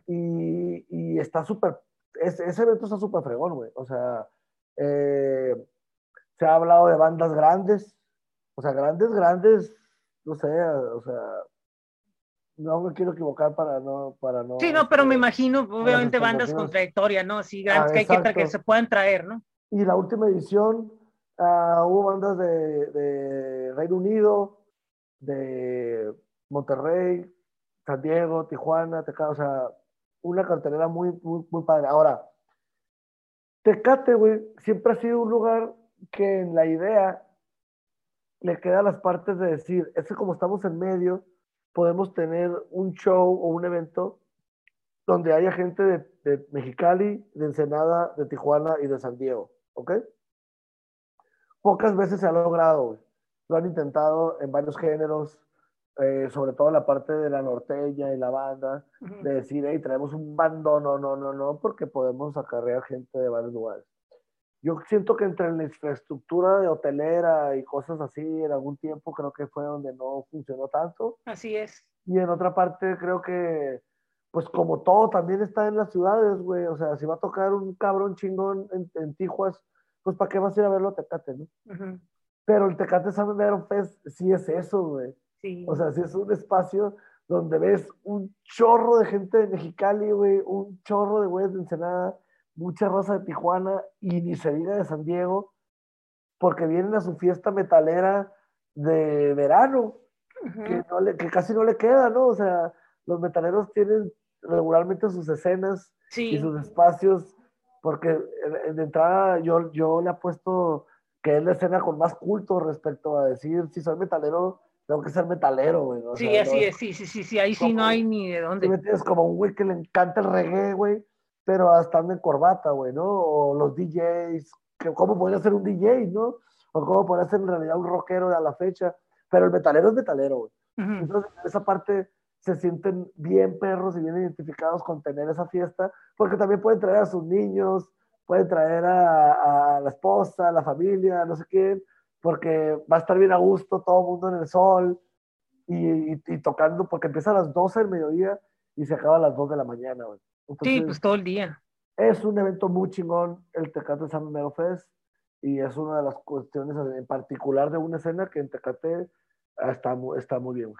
y, y, está súper, ese, ese, evento está súper fregón, güey, o sea, eh, se ha hablado de bandas grandes, o sea, grandes, grandes, no sé, o sea, no me quiero equivocar para no, para no. Sí, no, pero me imagino, obviamente, bandas con trayectoria, ¿no? Así grandes que, hay que, que se puedan traer, ¿no? Y la última edición uh, hubo bandas de, de, Reino Unido, de Monterrey, San Diego, Tijuana, Tecate, o sea, una cartelera muy, muy, muy padre. Ahora, Tecate, güey, siempre ha sido un lugar que en la idea le queda las partes de decir, es que como estamos en medio, podemos tener un show o un evento donde haya gente de, Mexicali, de Ensenada, de Tijuana y de San Diego, ¿ok? Pocas veces se ha logrado, Lo han intentado en varios géneros, eh, sobre todo la parte de la norteña y la banda, de decir, hey, traemos un bando, no, no, no, no, porque podemos acarrear gente de varios lugares. Yo siento que entre la infraestructura de hotelera y cosas así, en algún tiempo creo que fue donde no funcionó tanto. Así es. Y en otra parte creo que, pues como todo también está en las ciudades, güey. O sea, si va a tocar un cabrón chingón en, en Tijuas, pues ¿para qué vas a ir a verlo a Tecate, no? Pero el Tecate San Fest sí es eso, güey. Sí. O sea, sí es un espacio donde ves un chorro de gente de Mexicali, güey, un chorro de güeyes de Ensenada mucha raza de Tijuana y ni se diga de San Diego, porque vienen a su fiesta metalera de verano. que, no le, que casi no le queda, ¿no? O sea, los metaleros tienen regularmente sus escenas y sus espacios, porque de entrada yo, yo le apuesto que es la escena con más culto respecto a decir, si soy metalero, tengo que ser metalero, güey. sí, así es, sí, sí, sí, sí, ahí sí no hay ni de dónde. me tienes como un güey que le encanta el reggae, güey, pero hasta anda en corbata, güey, ¿no? O los DJs, que cómo podría ser un DJ, ¿no? O cómo podría ser en realidad un rockero a la fecha, pero el metalero es metalero, güey. Entonces, esa parte se sienten bien perros y bien identificados con tener esa fiesta, porque también pueden traer a sus niños, pueden traer a, a la esposa, a la familia, no sé quién, porque va a estar bien a gusto todo el mundo en el sol y, y, tocando, porque empieza a las 12 del mediodía y se acaba a las 2 de la mañana, güey. sí, pues todo el día. Es un evento muy chingón el Tecate San Mero Fest y es una de las cuestiones en particular de una escena que en Tecate está, está muy bien.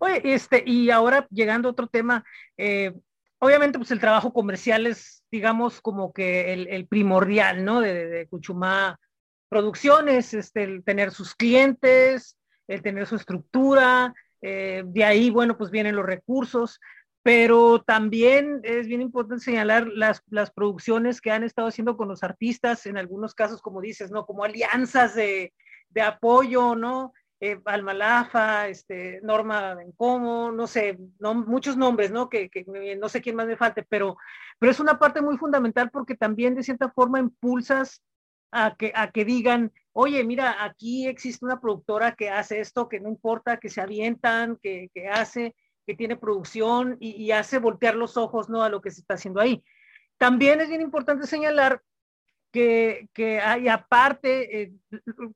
Oye, este, y ahora llegando a otro tema, eh, obviamente pues el trabajo comercial es, digamos, como que el, primordial, ¿no? De, de, Cuchumá Producciones, este, el tener sus clientes, el tener su estructura, eh, de ahí, bueno, pues vienen los recursos, pero también es bien importante señalar las, las producciones que han estado haciendo con los artistas, en algunos casos, como dices, ¿no? Como alianzas de, de apoyo, ¿no? Eh, Almalafa, este, Norma Bencomo, no sé, no, muchos nombres, ¿no? Que, que, no sé quién más me falte, pero, pero es una parte muy fundamental porque también de cierta forma impulsas a que, a que digan, oye, mira, aquí existe una productora que hace esto, que no importa, que se avientan, que, que hace, que tiene producción y, hace voltear los ojos, ¿no? A lo que se está haciendo ahí. También es bien importante señalar que, que hay aparte eh,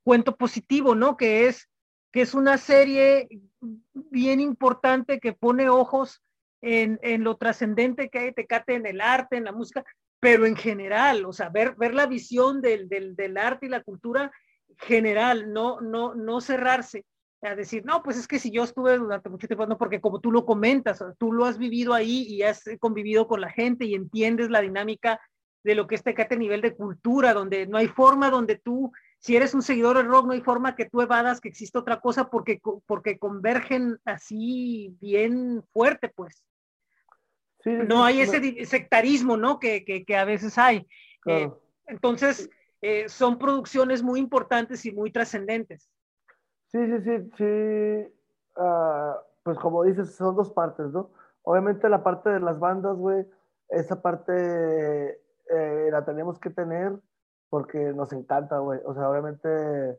cuento positivo, ¿no? Que es que es una serie bien importante que pone ojos en, en lo trascendente que hay Tecate en el arte, en la música, pero en general, o sea, ver, ver la visión del, del, del arte y la cultura general, no, no, no cerrarse a decir, no, pues es que si yo estuve durante mucho tiempo, no, porque como tú lo comentas, tú lo has vivido ahí y has convivido con la gente y entiendes la dinámica de lo que es Tecate a nivel de cultura, donde no hay forma donde tú si eres un seguidor del rock, no hay forma que tú evadas que existe otra cosa porque, porque convergen así bien fuerte, pues. no hay ese sectarismo, ¿no? Que, que, que a veces hay. Eh, entonces, eh, son producciones muy importantes y muy trascendentes. Sí, sí, sí, sí. Uh, pues como dices, son dos partes, ¿no? Obviamente la parte de las bandas, güey, esa parte eh, la tenemos que tener porque nos encanta, güey. O sea, obviamente,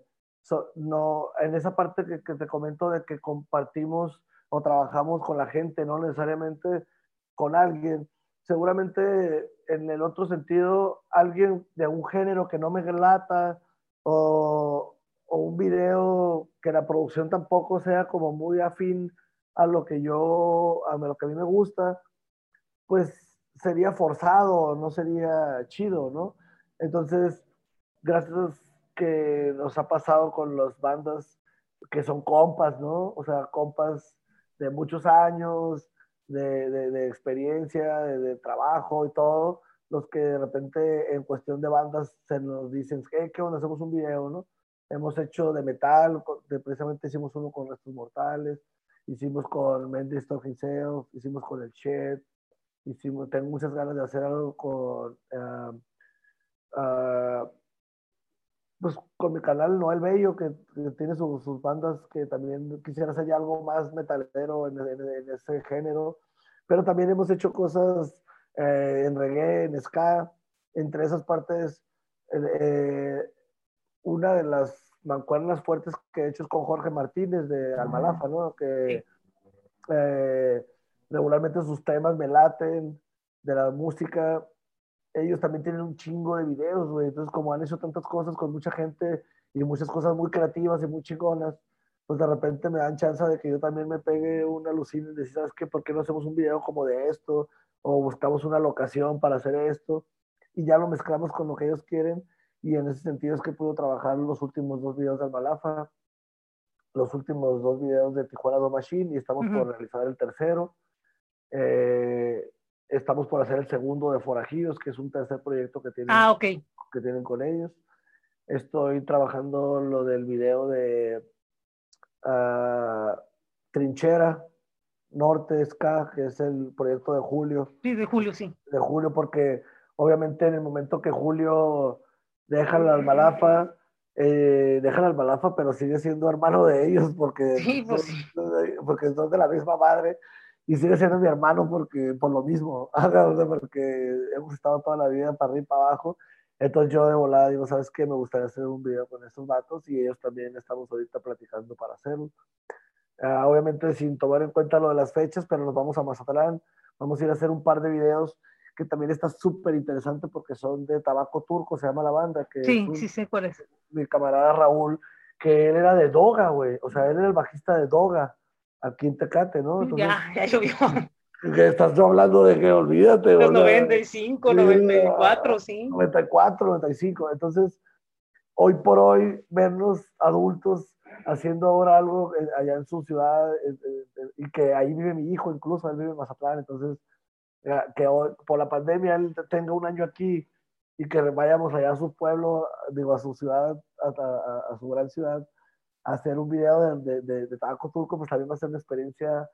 no, en esa parte que, que, te comento de que compartimos o trabajamos con la gente, no necesariamente con alguien. Seguramente en el otro sentido, alguien de un género que no me lata o, o un video que la producción tampoco sea como muy afín a lo que yo, a lo que a mí me gusta, pues sería forzado, no sería chido, ¿no? Entonces, gracias que nos ha pasado con las bandas que son compas, ¿no? O sea, compas de muchos años, de, de, experiencia, de, trabajo y todo, los que de repente en cuestión de bandas se nos dicen, ¿qué, qué onda? Hacemos un video, ¿no? Hemos hecho de metal, precisamente hicimos uno con Restos Mortales, hicimos con Mendes Talking Sales, hicimos con El Shed, hicimos, tengo muchas ganas de hacer algo con... Uh, uh, pues con mi canal Noel Bello, que, que tiene su, sus bandas, que también quisiera hacer ya algo más metalero en, en, en ese género, pero también hemos hecho cosas eh, en reggae, en ska, entre esas partes, eh, una de las mancuernas fuertes que he hecho es con Jorge Martínez de Almalafa, ¿no? Que eh, regularmente sus temas me laten, de la música, ellos también tienen un chingo de videos, güey. Entonces, como han hecho tantas cosas con mucha gente y muchas cosas muy creativas y muy chingonas, pues de repente me dan chance de que yo también me pegue una alucina y decir, ¿sabes qué? ¿Por qué no hacemos un video como de esto? O buscamos una locación para hacer esto. Y ya lo mezclamos con lo que ellos quieren. Y en ese sentido es que puedo trabajar los últimos dos videos de Almalafa, los últimos dos videos de Tijuana Do Machine y estamos uh -huh. por realizar el tercero. Eh, Estamos por hacer el segundo de Forajidos, que es un tercer proyecto que tienen, ah, okay. que tienen con ellos. Estoy trabajando lo del video de uh, Trinchera, Norte Ska, que es el proyecto de Julio. Sí, de Julio, sí. De Julio, porque obviamente en el momento que Julio deja la Almalafa, eh, deja la Almalafa, pero sigue siendo hermano de ellos porque, sí, pues, son, porque son de la misma madre y sigue siendo mi hermano porque por lo mismo, porque hemos estado toda la vida para arriba y para abajo. Entonces yo de volada digo, ¿sabes qué? Me gustaría hacer un video con estos vatos y ellos también estamos ahorita platicando para hacerlo. Uh, obviamente sin tomar en cuenta lo de las fechas, pero nos vamos a Mazatlán, vamos a ir a hacer un par de videos que también está súper interesante porque son de tabaco turco, se llama la banda. Que sí, sí sé cuál es. Mi camarada Raúl, que él era de Doga, güey, o sea, él era el bajista de Doga, aquí en Tecate, ¿no? Entonces, ya, ya llovió. Que estás tú hablando de que olvídate. Los 95, sí, 94, sí. 94, 95. Entonces, hoy por hoy, vernos adultos haciendo ahora algo allá en su ciudad y que ahí vive mi hijo, incluso él vive en Mazatlán, entonces que hoy, por la pandemia él tenga un año aquí y que vayamos allá a su pueblo, digo, a su ciudad, a, a, a su gran ciudad, hacer un video de, de, de, tabaco turco, pues también va a ser una experiencia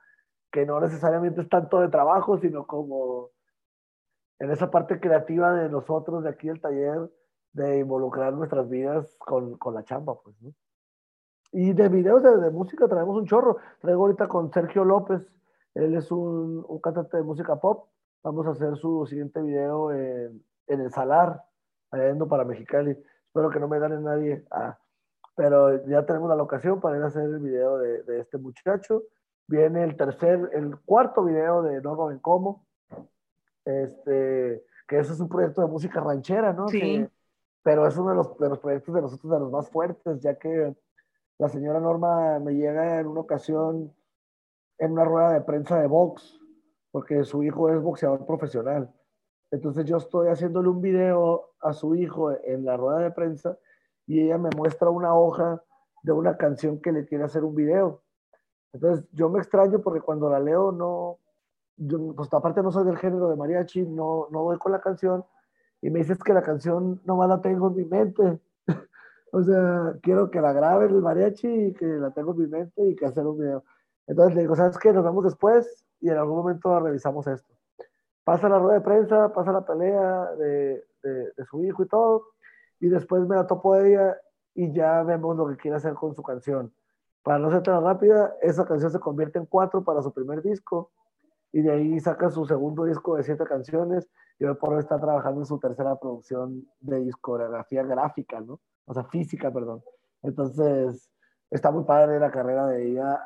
que no necesariamente es tanto de trabajo, sino como en esa parte creativa de nosotros de aquí del taller, de involucrar nuestras vidas con, con la chamba, pues, ¿no? Y de videos de, de, música traemos un chorro. Traigo ahorita con Sergio López, él es un, un cantante de música pop. Vamos a hacer su siguiente video en, en el Salar, allá yendo para Mexicali. Espero que no me gane nadie. Ah, pero ya tenemos la locación para ir a hacer el video de, de este muchacho. Viene el tercer, el cuarto video de No Roben Como. Este, que eso es un proyecto de música ranchera, ¿no? Sí. Que, pero es uno de los, de los proyectos de nosotros de los más fuertes, ya que la señora Norma me llega en una ocasión en una rueda de prensa de box, porque su hijo es boxeador profesional. Entonces yo estoy haciéndole un video a su hijo en la rueda de prensa y ella me muestra una hoja de una canción que le quiere hacer un video. Entonces yo me extraño porque cuando la leo no, yo, pues aparte no soy del género de mariachi, no, no doy con la canción y me dices que la canción nomás la tengo en mi mente. O sea, quiero que la grabe el mariachi y que la tengo en mi mente y que hacer un video. Entonces le digo, ¿sabes qué? Nos vemos después y en algún momento revisamos esto. Pasa la rueda de prensa, pasa la pelea de, de, de su hijo y todo, y después me la topo de ella y ya vemos lo que quiere hacer con su canción. Para no ser tan rápida, esa canción se convierte en cuatro para su primer disco y de ahí saca su segundo disco de siete canciones y hoy por hoy está trabajando en su tercera producción de discografía gráfica, ¿no? o sea, física, perdón. Entonces, está muy padre la carrera de ella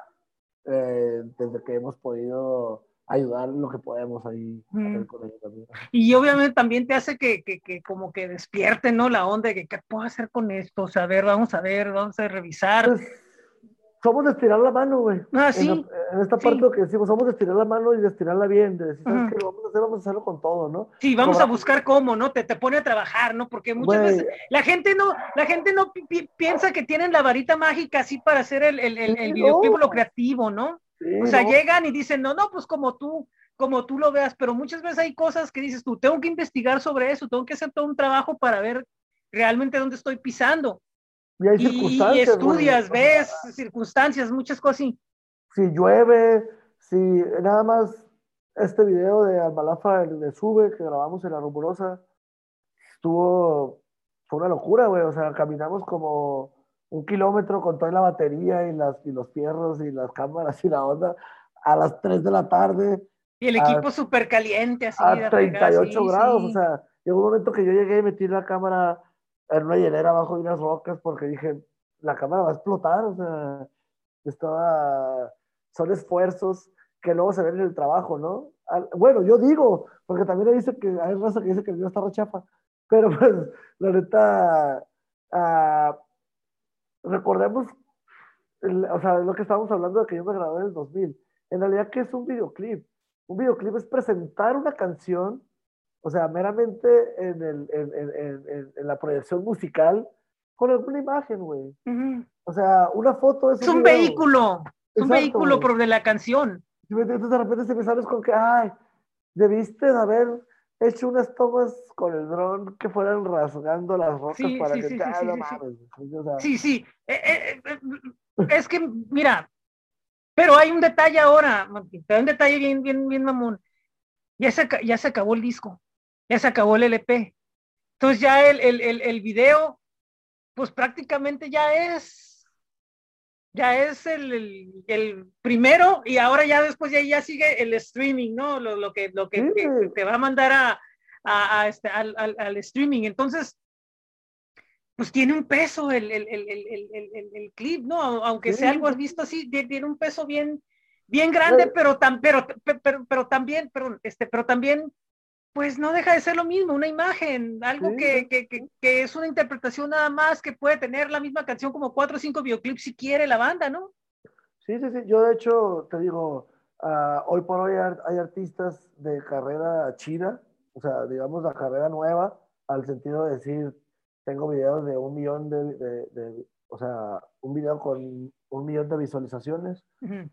eh, desde que hemos podido ayudar lo que podemos ahí Mm. hacer con también. Y obviamente también te hace que, que, que como que despierte, ¿no? La onda de que, ¿qué puedo hacer con esto? O sea, a ver, vamos a ver, vamos a revisar. Pues, somos de estirar la mano, güey. Ah, En, sí. la- en esta sí. parte lo que decimos, somos de estirar la mano y de estirarla bien, de decir, ¿sabes qué? Lo vamos a hacer, vamos a hacerlo con todo, ¿no? Sí, vamos Como- a buscar cómo, ¿no? Te, te pone a trabajar, ¿no? Porque muchas Güey, veces la gente no, la gente no pi- pi- piensa que tienen la varita mágica así para hacer el, el, el, el Sí, videoclip no. lo creativo, ¿no? Sí, O sea, no, llegan y dicen, no, no, pues como tú, como tú lo veas, pero muchas veces hay cosas que dices tú, tengo que investigar sobre eso, tengo que hacer todo un trabajo para ver realmente dónde estoy pisando. y hay Y, y circunstancias, güey. estudias, ves circunstancias, muchas cosas así. si llueve, si nada más este video de Almalafa el de Sube que grabamos en la rumorosa estuvo fue una locura, güey, o sea, caminamos como un kilómetro con toda la batería y las y los fierros y las cámaras y la onda a las 3 de la tarde Y el equipo súper caliente, así. a de fregar, 38 sí, grados, sí. o sea, llegó un momento que yo llegué y metí la cámara en una hielera abajo de unas rocas porque dije, la cámara va a explotar, o sea, estaba, son esfuerzos que luego se ven en el trabajo, ¿no? Al- Bueno, yo digo, porque también dice que hay raza que dice que el video está rechafa, pero pues, la neta, ah, recordemos, el- o sea, lo que estábamos hablando de que yo me gradué en el 2000, en realidad, ¿qué es un videoclip? Un videoclip es presentar una canción, o sea, meramente en, el, en, en- en- la proyección musical, con alguna imagen, güey. Ujú. O sea, una foto es Es un vehículo, es un vehículo güey. por de la canción. Entonces de repente se me sales con que, ay, debiste de haber hecho unas tomas con el dron que fueran rasgando las rocas Sí, para sí, que sí, sí, mames. O sea, Sí, sí. Eh, eh, eh, es que, mira, Pero hay un detalle ahora, hay un detalle bien, bien, bien mamón. Ya se, ya se acabó el disco, ya se acabó el LP. Entonces ya el, el, el, el video, pues prácticamente ya es, ya es el, el, primero y ahora ya después ya, ya sigue el streaming, ¿no? Lo, lo que, lo que, te va a mandar a, a, a este, al, al, al, streaming. Entonces, pues tiene un peso el, el, el clip, ¿no? Aunque sea algo visto así, tiene un peso bien, bien grande, pero, tan, pero, pero, pero, también, pero, este, pero también, pues no deja de ser lo mismo, una imagen, algo que, que, que, que, es una interpretación nada más, que puede tener la misma canción como cuatro o cinco videoclips si quiere la banda, ¿no? Sí, sí, sí, yo de hecho te digo, uh, hoy por hoy hay artistas de carrera china, o sea, digamos la carrera nueva, al sentido de decir, tengo videos de un millón de, de, de, o sea, un video con un millón de visualizaciones, uh -huh.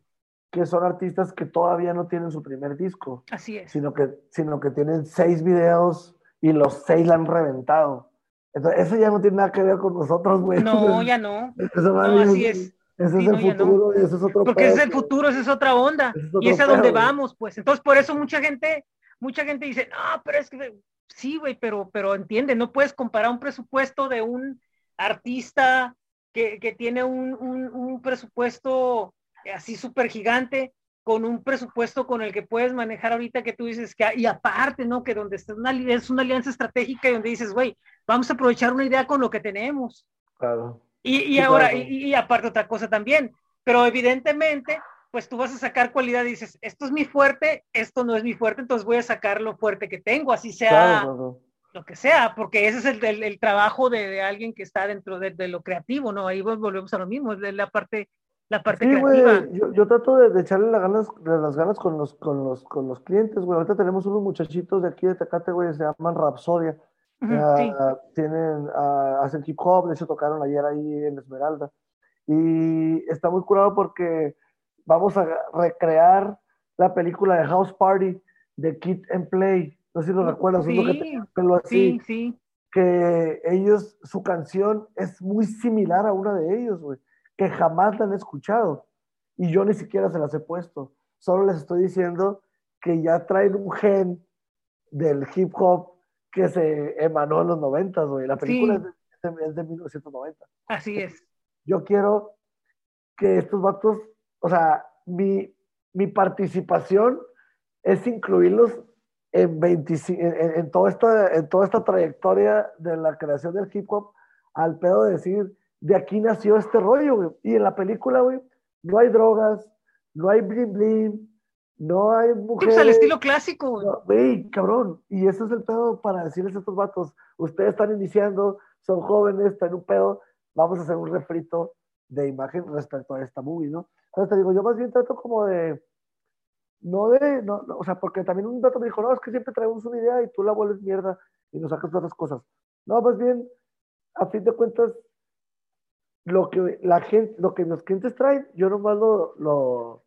Que son artistas que todavía no tienen su primer disco. Así es. Sino que, sino que tienen seis videos y los seis la han reventado. Entonces, eso ya no tiene nada que ver con nosotros, güey. No, ya no. Eso, no, así es. Ese sí, es el no, futuro, no. ese es otro Porque ese es el futuro, esa es otra onda. Es y es a donde vamos, pues. Entonces, por eso mucha gente, mucha gente dice, no, pero es que sí, güey, pero, pero entiende, no puedes comparar un presupuesto de un artista que, que tiene un, un, un, presupuesto así súper gigante con un presupuesto con el que puedes manejar ahorita que tú dices que, y aparte, ¿no? Que donde está una, es una alianza estratégica y donde dices, güey, vamos a aprovechar una idea con lo que tenemos. Claro. Y, y sí, ahora, claro. y, y aparte otra cosa también, pero evidentemente pues tú vas a sacar cualidad y dices, esto es mi fuerte, esto no es mi fuerte, entonces voy a sacar lo fuerte que tengo, así sea claro, lo que sea, porque ese es el, el, el trabajo de, de, alguien que está dentro de, de, lo creativo, ¿no? Ahí volvemos a lo mismo, es la parte, la parte sí, creativa. Wey, yo, yo, trato de, de echarle las ganas, las ganas con los, con los, con los clientes, güey. Ahorita tenemos unos muchachitos de aquí de Tecate, güey, se llaman Rapsodia. Uh -huh, uh, sí. Tienen, uh, hacen hip hop, de hecho tocaron ayer ahí en Esmeralda. Y está muy curado porque vamos a recrear la película de House Party de Kid and Play. No sé si lo recuerdas, sí, que te pelo así. Sí, sí. Que ellos, su canción es muy similar a una de ellos, güey, que jamás la han escuchado. Y yo ni siquiera se las he puesto. Solo les estoy diciendo que ya traen un gen del hip hop que se emanó en los 90, güey. La película sí. es, de, es de 1990. Así es. Yo quiero que estos vatos o sea, mi, mi participación es incluirlos en, 25, en, en, toda esta, en toda esta trayectoria de la creación del hip hop al pedo de decir, de aquí nació este rollo, güey. Y en la película, güey, no hay drogas, no hay bling bling, no hay mujeres. Pues al estilo clásico, güey. No, cabrón. Y ese es el pedo para decirles a estos vatos, ustedes están iniciando, son jóvenes, están en un pedo, vamos a hacer un refrito de imagen respecto a esta movie, ¿no? Entonces te digo, yo más bien trato como de, no de, no, no, o sea, porque también un dato me dijo, no, es que siempre traemos una idea y tú la vuelves mierda y nos sacas otras cosas. No, más bien, a fin de cuentas, lo que la gente, lo que los clientes traen, yo nomás lo, lo,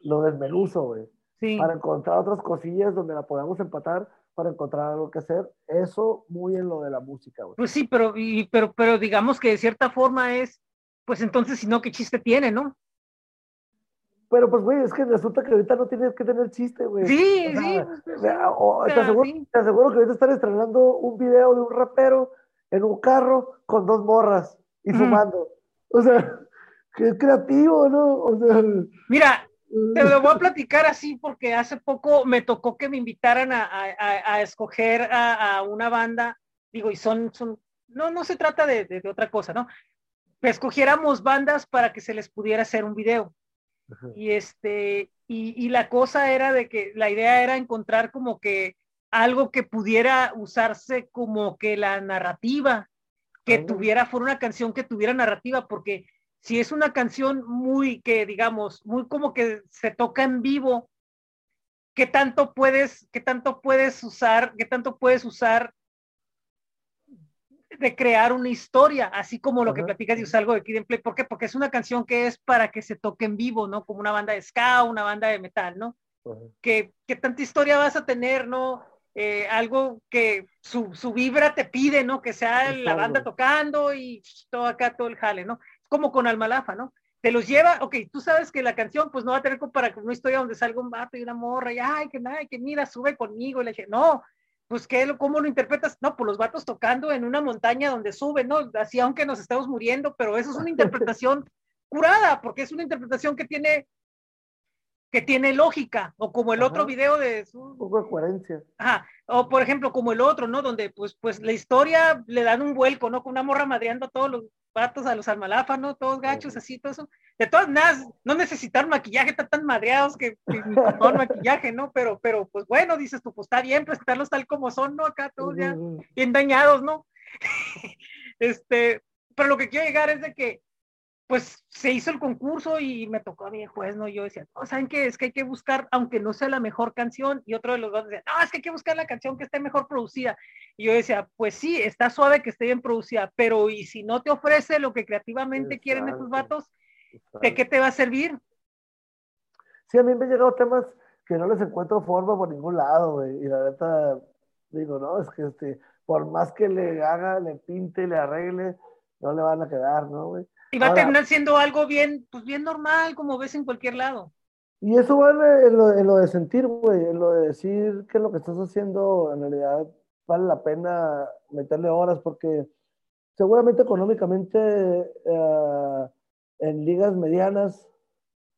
lo desmenuzo, güey. Sí. Para encontrar otras cosillas donde la podamos empatar, para encontrar algo que hacer. Eso muy en lo de la música, güey. Pues sí, pero, y, pero, pero digamos que de cierta forma es, pues entonces, si no, ¿qué chiste tiene, no? Pero pues, güey, es que resulta que ahorita no tienes que tener chiste, güey. Sí, o sea, sí. O sea, o, te, aseguro, sí. te, aseguro, que ahorita están estrenando un video de un rapero en un carro con dos morras y mm. fumando. O sea, qué creativo, ¿no? O sea. Mira, te lo voy a platicar así porque hace poco me tocó que me invitaran a, a, a escoger a, a, una banda, digo, y son, son, no, no se trata de, de, de otra cosa, ¿no? escogiéramos bandas para que se les pudiera hacer un video. Y este, y, y, la cosa era de que la idea era encontrar como que algo que pudiera usarse como que la narrativa, que tuviera, fuera una canción que tuviera narrativa, porque si es una canción muy que digamos, muy como que se toca en vivo, ¿qué tanto puedes, qué tanto puedes usar, qué tanto puedes usar de crear una historia, así como lo que platicas de usar algo de Kid and Play. ¿Por qué? Porque es una canción que es para que se toque en vivo, ¿no? Como una banda de ska, una banda de metal, ¿no? Que, que tanta historia vas a tener, ¿no? Eh, algo que su, su, vibra te pide, ¿no? Que sea la banda tocando y todo acá, todo el jale, ¿no? Como con Almalafa, ¿no? te los lleva, ok, tú sabes que la canción pues no va a tener para una historia donde salga un vato y una morra y ay, que nada, que mira, sube conmigo, y le dije, no, pues ¿qué, ¿cómo lo interpretas? No, pues los vatos tocando en una montaña donde suben, ¿no? Así aunque nos estamos muriendo, pero eso es una interpretación curada, porque es una interpretación que tiene que tiene lógica, o como el otro video de... Un poco de coherencia. Ajá, o por ejemplo, como el otro, ¿no? Donde pues, pues la historia le dan un vuelco, ¿no? Con una morra madreando a todos los patos, a los almaláfanos, todos gachos, así, todo eso. De todas maneras, no necesitar maquillaje, están tan madreados que, ni con maquillaje, ¿no? Pero, pero, pues bueno, dices tú, pues está bien presentarlos tal como son, ¿no? Acá todos ya bien dañados, ¿no? este, pero lo que quiero llegar es de que pues se hizo el concurso y me tocó a mi juez, ¿no? Yo decía, no, ¿saben qué? Es que hay que buscar, aunque no sea la mejor canción, y otro de los dos decía, no, es que hay que buscar la canción que esté mejor producida. Y yo decía, pues sí, está suave que esté bien producida, pero ¿y si no te ofrece lo que creativamente quieren estos vatos? ¿De qué te va a servir? Sí, a mí me han llegado temas que no les encuentro forma por ningún lado, güey, y la neta, digo, no, es que este, por más que le haga, le pinte, le arregle, no le van a quedar, ¿no, güey? Y va a terminar siendo algo bien, pues bien normal, como ves en cualquier lado. Y eso vale en lo, en lo de sentir, güey, en lo de decir que lo que estás haciendo en realidad vale la pena meterle horas, porque seguramente económicamente eh, en ligas medianas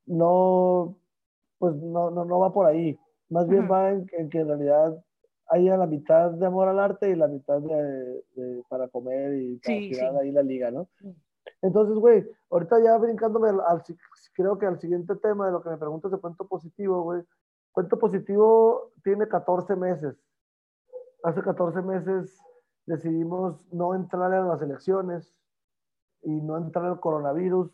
no, pues no, no, no va por ahí. Más bien va en, que en realidad haya la mitad de amor al arte y la mitad de, para comer y para ahí la liga, ¿no? Entonces, güey, ahorita ya brincándome al, creo que al siguiente tema de lo que me preguntas de cuento positivo, güey. Cuento positivo tiene 14 meses. Hace 14 meses decidimos no entrar a las elecciones y no entrar al coronavirus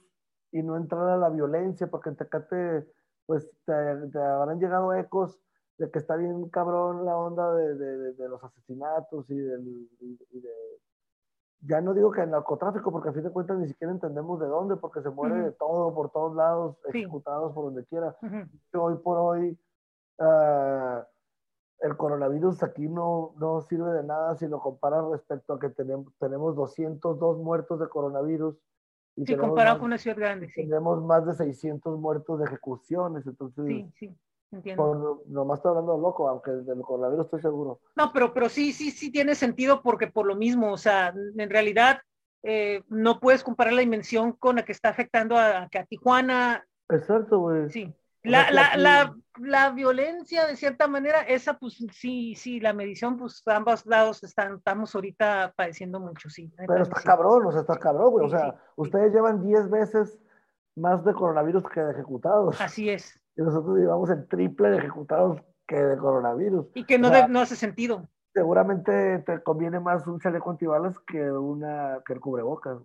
y no entrar a la violencia, porque en Tecate, pues te, habrán llegado ecos de que está bien cabrón la onda de, de, los asesinatos y, del, y de ya no digo que el narcotráfico, porque a fin de cuentas ni siquiera entendemos de dónde, porque se muere de todo, por todos lados, ejecutados por donde quiera. Hoy por hoy, ah, el coronavirus aquí no, no sirve de nada si lo comparas respecto a que tenemos, tenemos 202 muertos de coronavirus. Y sí, comparado con una ciudad grande, sí. Tenemos más de 600 muertos de ejecuciones, entonces... Sí, sí. Entiendo. nomás estoy hablando loco, aunque del coronavirus estoy seguro. No, pero, pero sí, sí, sí tiene sentido porque por lo mismo, o sea, en realidad eh, no puedes comparar la dimensión con la que está afectando a, a Tijuana. Exacto, güey. Sí. La, la, la, la, violencia, de cierta manera, esa, pues sí, sí, la medición, pues ambos lados están, estamos ahorita padeciendo mucho, sí. Pero está cabrón, o sea, está cabrón, güey. o sea, ustedes llevan 10 veces más de coronavirus que de ejecutados. Así es y nosotros llevamos el triple de ejecutados que de coronavirus. Y que no, no hace sentido. Seguramente te conviene más un chaleco antibalas que, una, que el cubrebocas.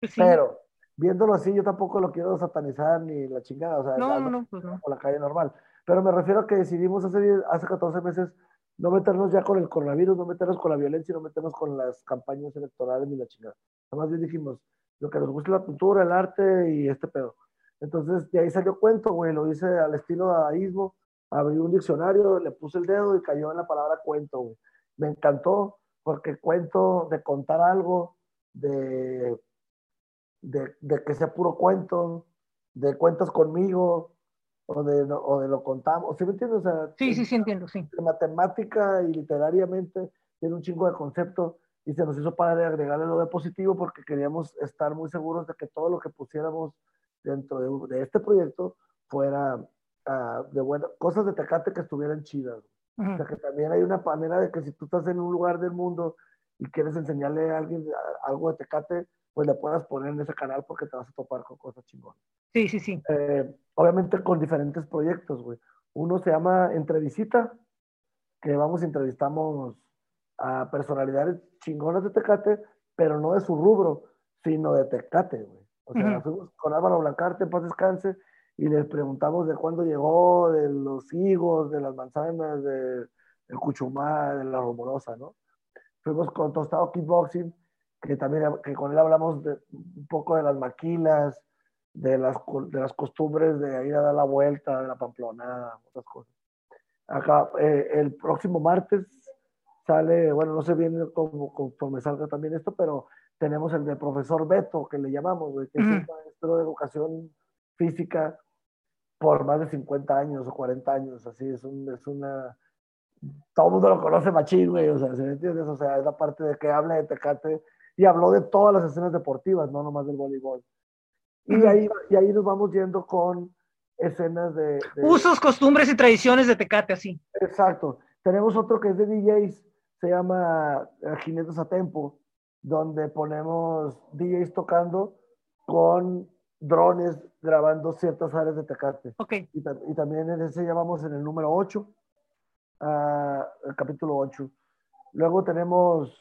Pues Pero, viéndolo así, yo tampoco lo quiero satanizar ni la chingada. O sea, no, no, no, pues no. O la calle normal. Pero me refiero a que decidimos hace, hace 14 meses no meternos ya con el coronavirus, no meternos con la violencia, no meternos con las campañas electorales ni la chingada. Además bien dijimos, lo que nos gusta es la cultura, el arte y este pedo. Entonces, de ahí salió cuento, güey, lo hice al estilo dadaísmo, abrí un diccionario, le puse el dedo y cayó en la palabra cuento, güey. Me encantó porque cuento de contar algo, de, de, que sea puro cuento, de cuentos conmigo, o de, o de lo contamos, ¿sí me entiendes? sí, sí, sí, entiendo, sí. De matemática y literariamente tiene un chingo de concepto y se nos hizo para agregarle lo de positivo porque queríamos estar muy seguros de que todo lo que pusiéramos dentro de, este proyecto fuera uh, de bueno, cosas de Tecate que estuvieran chidas. O sea, que también hay una manera de que si tú estás en un lugar del mundo y quieres enseñarle a alguien algo de Tecate, pues le puedas poner en ese canal porque te vas a topar con cosas chingonas. Sí, sí, sí. Eh, obviamente con diferentes proyectos, güey. Uno se llama Entrevisita, que vamos y entrevistamos a personalidades chingonas de Tecate, pero no de su rubro, sino de Tecate, güey. O sea, fuimos con Álvaro Blancarte, paz descanse, y les preguntamos de cuándo llegó, de los higos, de las manzanas, de, del cuchumá, de la rumorosa, ¿no? Fuimos con Tostado Kickboxing, que también que con él hablamos de, un poco de las maquilas, de las, de las costumbres de ir a dar la vuelta, de la pamplonada, otras cosas. Acá, eh, el próximo martes sale, bueno, no sé bien cómo, cómo salga también esto, pero tenemos el de profesor Beto, que le llamamos, güey, que es un maestro de educación física por más de 50 años o 40 años, así, es, un, es una... Todo el mundo lo conoce machín, güey, o sea, ¿se entiendes? O sea, es la parte de que habla de Tecate y habló de todas las escenas deportivas, no nomás del voleibol. Y, ahí, y ahí nos vamos yendo con escenas de, Usos, costumbres y tradiciones de Tecate, así. Exacto. Tenemos otro que es de DJs, se llama Jinetes a Tempo, donde ponemos DJs tocando con drones grabando ciertas áreas de Tecate. Okay. Y, y, también en ese llamamos en el número 8, ah, el capítulo 8. Luego tenemos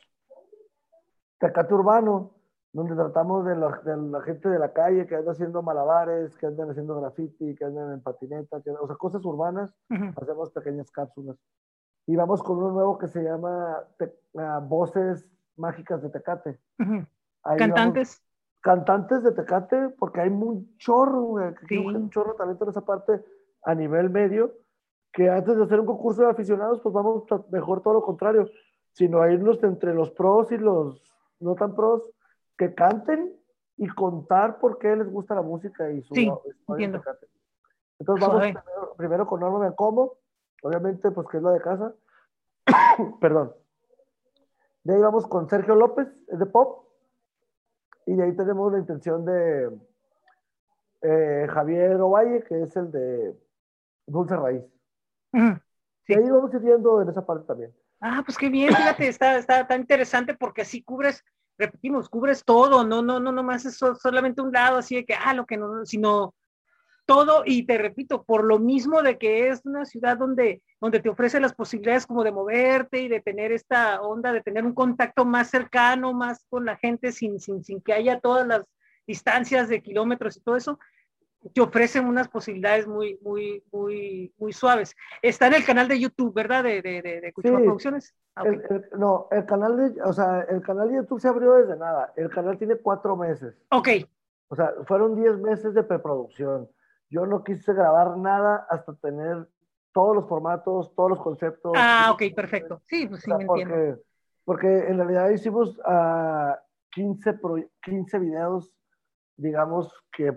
Tecate Urbano, donde tratamos de la, de la, gente de la calle que anda haciendo malabares, que andan haciendo graffiti, que andan en patineta, que, o sea, cosas urbanas, hacemos pequeñas cápsulas. Y vamos con uno nuevo que se llama uh, Voces Mágicas de Tecate. ¿Cantantes? Vamos, cantantes de Tecate, porque hay un chorro, sí. un chorro de talento en esa parte a nivel medio, que antes de hacer un concurso de aficionados, pues vamos mejor todo lo contrario, sino irnos entre los pros y los no tan pros, que canten y contar por qué les gusta la música y su sí, entiendo. Entonces vamos primero, primero, con Norma Bencomo, obviamente pues que es la de casa. Perdón. De ahí vamos con Sergio López, es de pop. Y de ahí tenemos la intención de eh, Javier Ovalle, que es el de Dulce Raíz. Uh sí. Y ahí vamos ir viendo en esa parte también. Ah, pues qué bien, fíjate, está, está tan interesante porque así cubres repetimos, cubres todo, no, no, no, no más es solamente un lado así de que, ah, lo que no, sino todo, y te repito, por lo mismo de que es una ciudad donde, donde te ofrece las posibilidades como de moverte y de tener esta onda, de tener un contacto más cercano, más con la gente, sin, sin, sin que haya todas las distancias de kilómetros y todo eso, te ofrecen unas posibilidades muy, muy, muy, muy suaves. Está en el canal de YouTube, ¿verdad? De, de, de, de sí, Producciones. Ah, okay. el, el, no, el canal de, o sea, el canal de YouTube se abrió desde nada. El canal tiene cuatro meses. Ok. O sea, fueron diez meses de preproducción. Yo no quise grabar nada hasta tener todos los formatos, todos los conceptos. Ah, ok, perfecto. Sí, pues sí, o sea, me porque, entiendo. Porque en realidad hicimos uh, 15, pro, 15 videos, digamos, que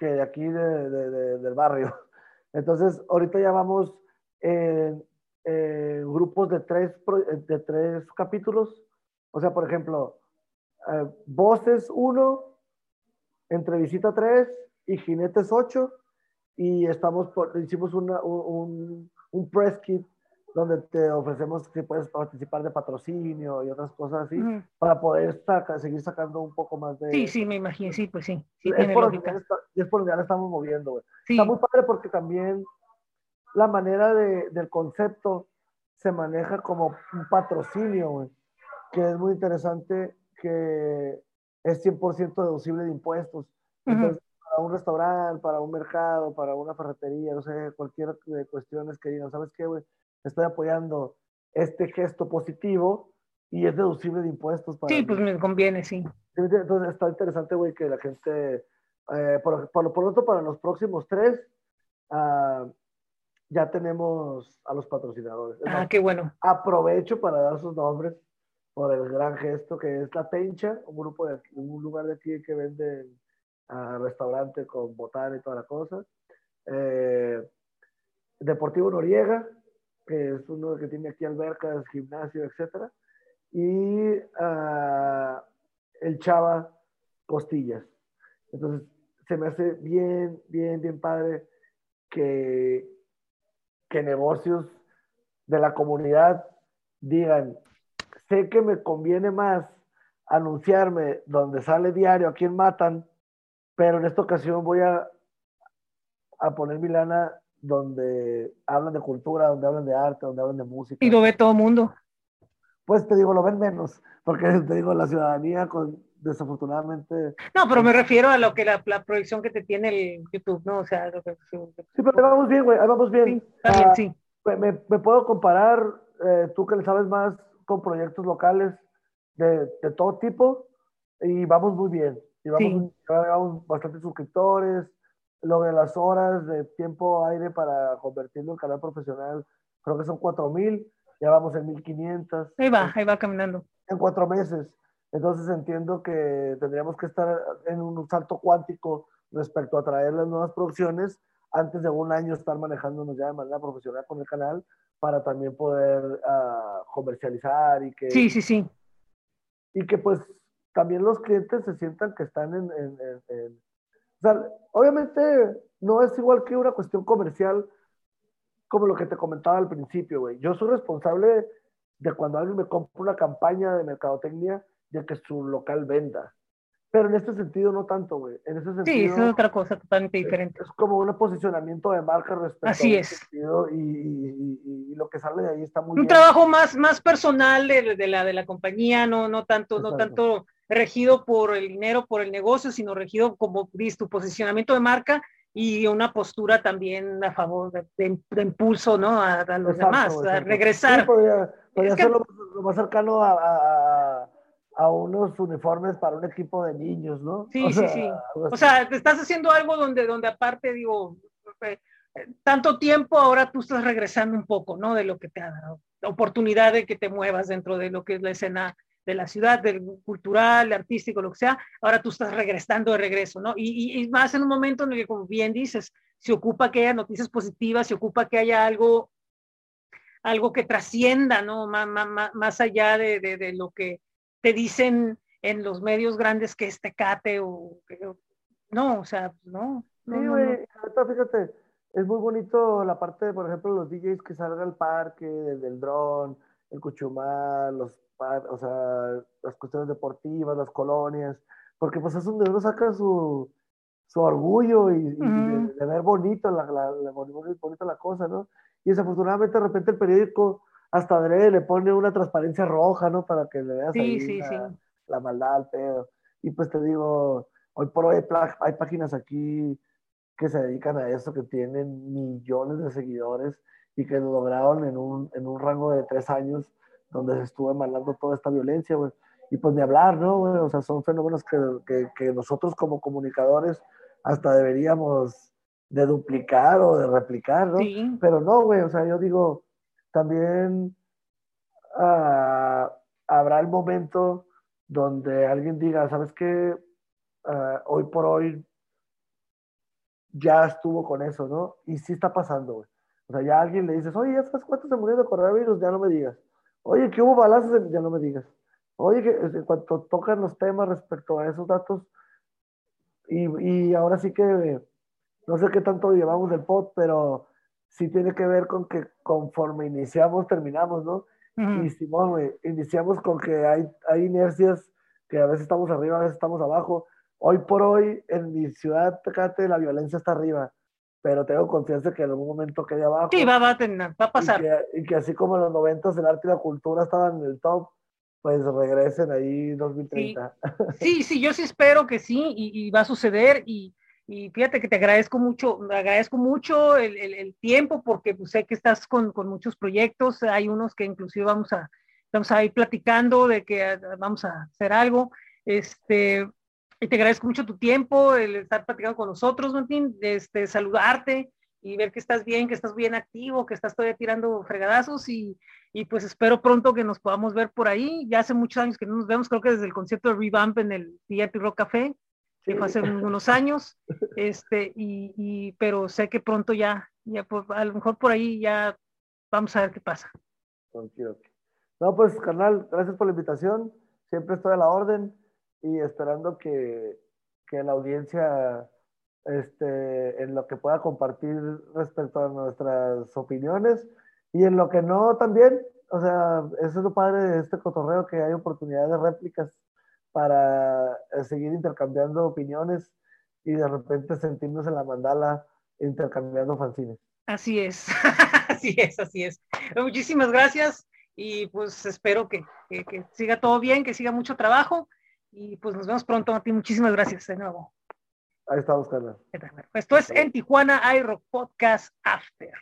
que de aquí de, de, de, del barrio. Entonces, ahorita ya vamos en, en grupos de tres, de tres capítulos. O sea, por ejemplo, eh, Voces 1, Entrevista 3 y Jinetes 8. Y estamos por, hicimos una, un, un press kit donde te ofrecemos que puedes participar de patrocinio y otras cosas así, uh -huh. para poder saca, seguir sacando un poco más de... Sí, sí, me imagino, sí, pues sí. sí es, por donde está, es por donde la estamos moviendo, güey. Sí. Está muy padre porque también la manera de, del concepto se maneja como un patrocinio, güey, que es muy interesante, que es 100% deducible de impuestos. Entonces, uh -huh. Para un restaurante, para un mercado, para una ferretería, no sé, cualquier de cuestiones que digan, ¿sabes qué, güey? estoy apoyando este gesto positivo y es deducible de impuestos. Para sí, pues me conviene, sí. Entonces está interesante, güey, que la gente, eh, por, por, por, lo pronto para los próximos tres, uh, ya tenemos a los patrocinadores. Ah, Entonces, qué bueno. Aprovecho para dar sus nombres por el gran gesto que es La Tencha, un grupo de un lugar de aquí que vende uh, restaurante con botana y toda la cosa. Eh, Deportivo Noriega, que es uno que tiene aquí albercas, gimnasio, etcétera, y uh, el Chava Costillas. Entonces, se me hace bien, bien, bien padre que, que negocios de la comunidad digan, sé que me conviene más anunciarme donde sale diario a quien matan, pero en esta ocasión voy a, a poner mi lana donde hablan de cultura, donde hablan de arte, donde hablan de música. Y lo ve todo el mundo. Pues te digo, lo ven menos, porque te digo, la ciudadanía con, desafortunadamente... No, pero me refiero a lo que la, la proyección que te tiene el YouTube, ¿no? O sea, lo que, sí, pero vamos bien, güey, vamos bien. Sí, está bien, uh, sí. Me, me, puedo comparar, eh, tú que le sabes más, con proyectos locales de, de todo tipo, y vamos muy bien. Y vamos, sí. vamos bastantes suscriptores, lo de las horas de tiempo aire para convertirlo en canal profesional, creo que son 4000, ya vamos en 1500. Ahí va, ahí va caminando. En cuatro meses. Entonces entiendo que tendríamos que estar en un salto cuántico respecto a traer las nuevas producciones antes de un año estar manejándonos ya de manera profesional con el canal para también poder uh, comercializar y que... Sí, sí, sí. Y que pues también los clientes se sientan que están en, en, en, en... O sea, obviamente no es igual que una cuestión comercial como lo que te comentaba al principio, güey. Yo soy responsable de cuando alguien me compra una campaña de mercadotecnia de que su local venda. Pero en este sentido no tanto, güey. En ese sentido, sí, es otra cosa totalmente diferente. Es, como un posicionamiento de marca respecto Así es. Sentido, y, y, y, lo que sale de ahí está muy un bien. Un trabajo más, más personal de, de, la, de la compañía, no, no, tanto, no tanto regido por el dinero, por el negocio, sino regido como tu posicionamiento de marca y una postura también a favor de, de, de impulso ¿no? a, a los exacto, demás, exacto. a regresar. Sí, podría, podría ser que... lo, lo, más cercano a, a, a, unos uniformes para un equipo de niños, ¿no? Sí, o sea, sí, sí. O sea, te estás haciendo algo donde, donde aparte, digo, eh, tanto tiempo, ahora tú estás regresando un poco, ¿no? De lo que te ha dado, la oportunidad de que te muevas dentro de lo que es la escena de la ciudad, del cultural, artístico, lo que sea, ahora tú estás regresando de regreso, ¿no? Y, y, y, más en un momento en el que, como bien dices, se ocupa que haya noticias positivas, se ocupa que haya algo, algo que trascienda, ¿no? Más, allá de, de, de, lo que te dicen en los medios grandes que es Tecate o... No, o sea, no. no sí, güey, no, no. fíjate, es muy bonito la parte de, por ejemplo, los DJs que salgan al parque, desde el dron, el cuchumar, los o sea, las cuestiones deportivas, las colonias, porque pues es donde uno saca su, su orgullo y, y Mm. de, de, ver bonito la, la, la, bonito la cosa, ¿no? Y desafortunadamente de repente el periódico hasta le pone una transparencia roja, ¿no? Para que le veas Sí, ahí sí, la, sí. la maldad al pedo. Y pues te digo, hoy por hoy hay, hay páginas aquí que se dedican a eso, que tienen millones de seguidores y que lo lograron en un, en un rango de tres años donde se estuvo emanando toda esta violencia, güey. Y pues de hablar, ¿no, güey? O sea, son fenómenos que, que, que, nosotros como comunicadores hasta deberíamos de duplicar o de replicar, ¿no? Sí. Pero no, güey, o sea, yo digo, también uh, habrá el momento donde alguien diga, ¿sabes qué? Uh, hoy por hoy ya estuvo con eso, ¿no? Y sí está pasando, güey. O sea, ya alguien le dices, oye, ¿ya sabes cuántos se murieron de coronavirus? Ya no me digas. Oye, que hubo balazos, ya no me digas. Oye, que en cuanto tocan los temas respecto a esos datos, y, y ahora sí que no sé qué tanto llevamos del pod, pero sí tiene que ver con que conforme iniciamos, terminamos, ¿no? Uh -huh. Y Simón, iniciamos con que hay, hay inercias que a veces estamos arriba, a veces estamos abajo. Hoy por hoy, en mi ciudad, Tecate, la violencia está arriba pero tengo confianza que en algún momento quede abajo. Sí, va, va, va a pasar. Y que, y que, así como en los 90 el arte y la cultura estaban en el top, pues regresen ahí 2030. Sí, sí, sí yo sí espero que sí, y, y va a suceder, y, y, fíjate que te agradezco mucho, agradezco mucho el, el, el tiempo, porque pues, sé que estás con, con, muchos proyectos, hay unos que inclusive vamos a, vamos a ir platicando de que ah, vamos a hacer algo, este, te agradezco mucho tu tiempo, el estar platicando con nosotros, Martín, este, saludarte y ver que estás bien, que estás bien activo, que estás todavía tirando fregadazos y, y pues espero pronto que nos podamos ver por ahí. Ya hace muchos años que no nos vemos, creo que desde el concierto de Revamp en el VIP Rock Café, que fue hace unos años, este, y, y, pero sé que pronto ya, ya pues, a lo mejor por ahí ya vamos a ver qué pasa. No, pues, carnal, gracias por la invitación, siempre estoy a la orden y esperando que, que la audiencia este, en lo que pueda compartir respecto a nuestras opiniones y en lo que no también, o sea, eso es lo padre de este cotorreo, que hay oportunidad de réplicas para eh, seguir intercambiando opiniones y de repente sentirnos en la mandala intercambiando fanzines. Así es, así es, así es. Muchísimas gracias y pues espero que, que, que siga todo bien, que siga mucho trabajo y pues nos vemos pronto, Martín. Muchísimas gracias de nuevo. Ahí estamos, Carla. Esto es en Tijuana iRock Podcast After.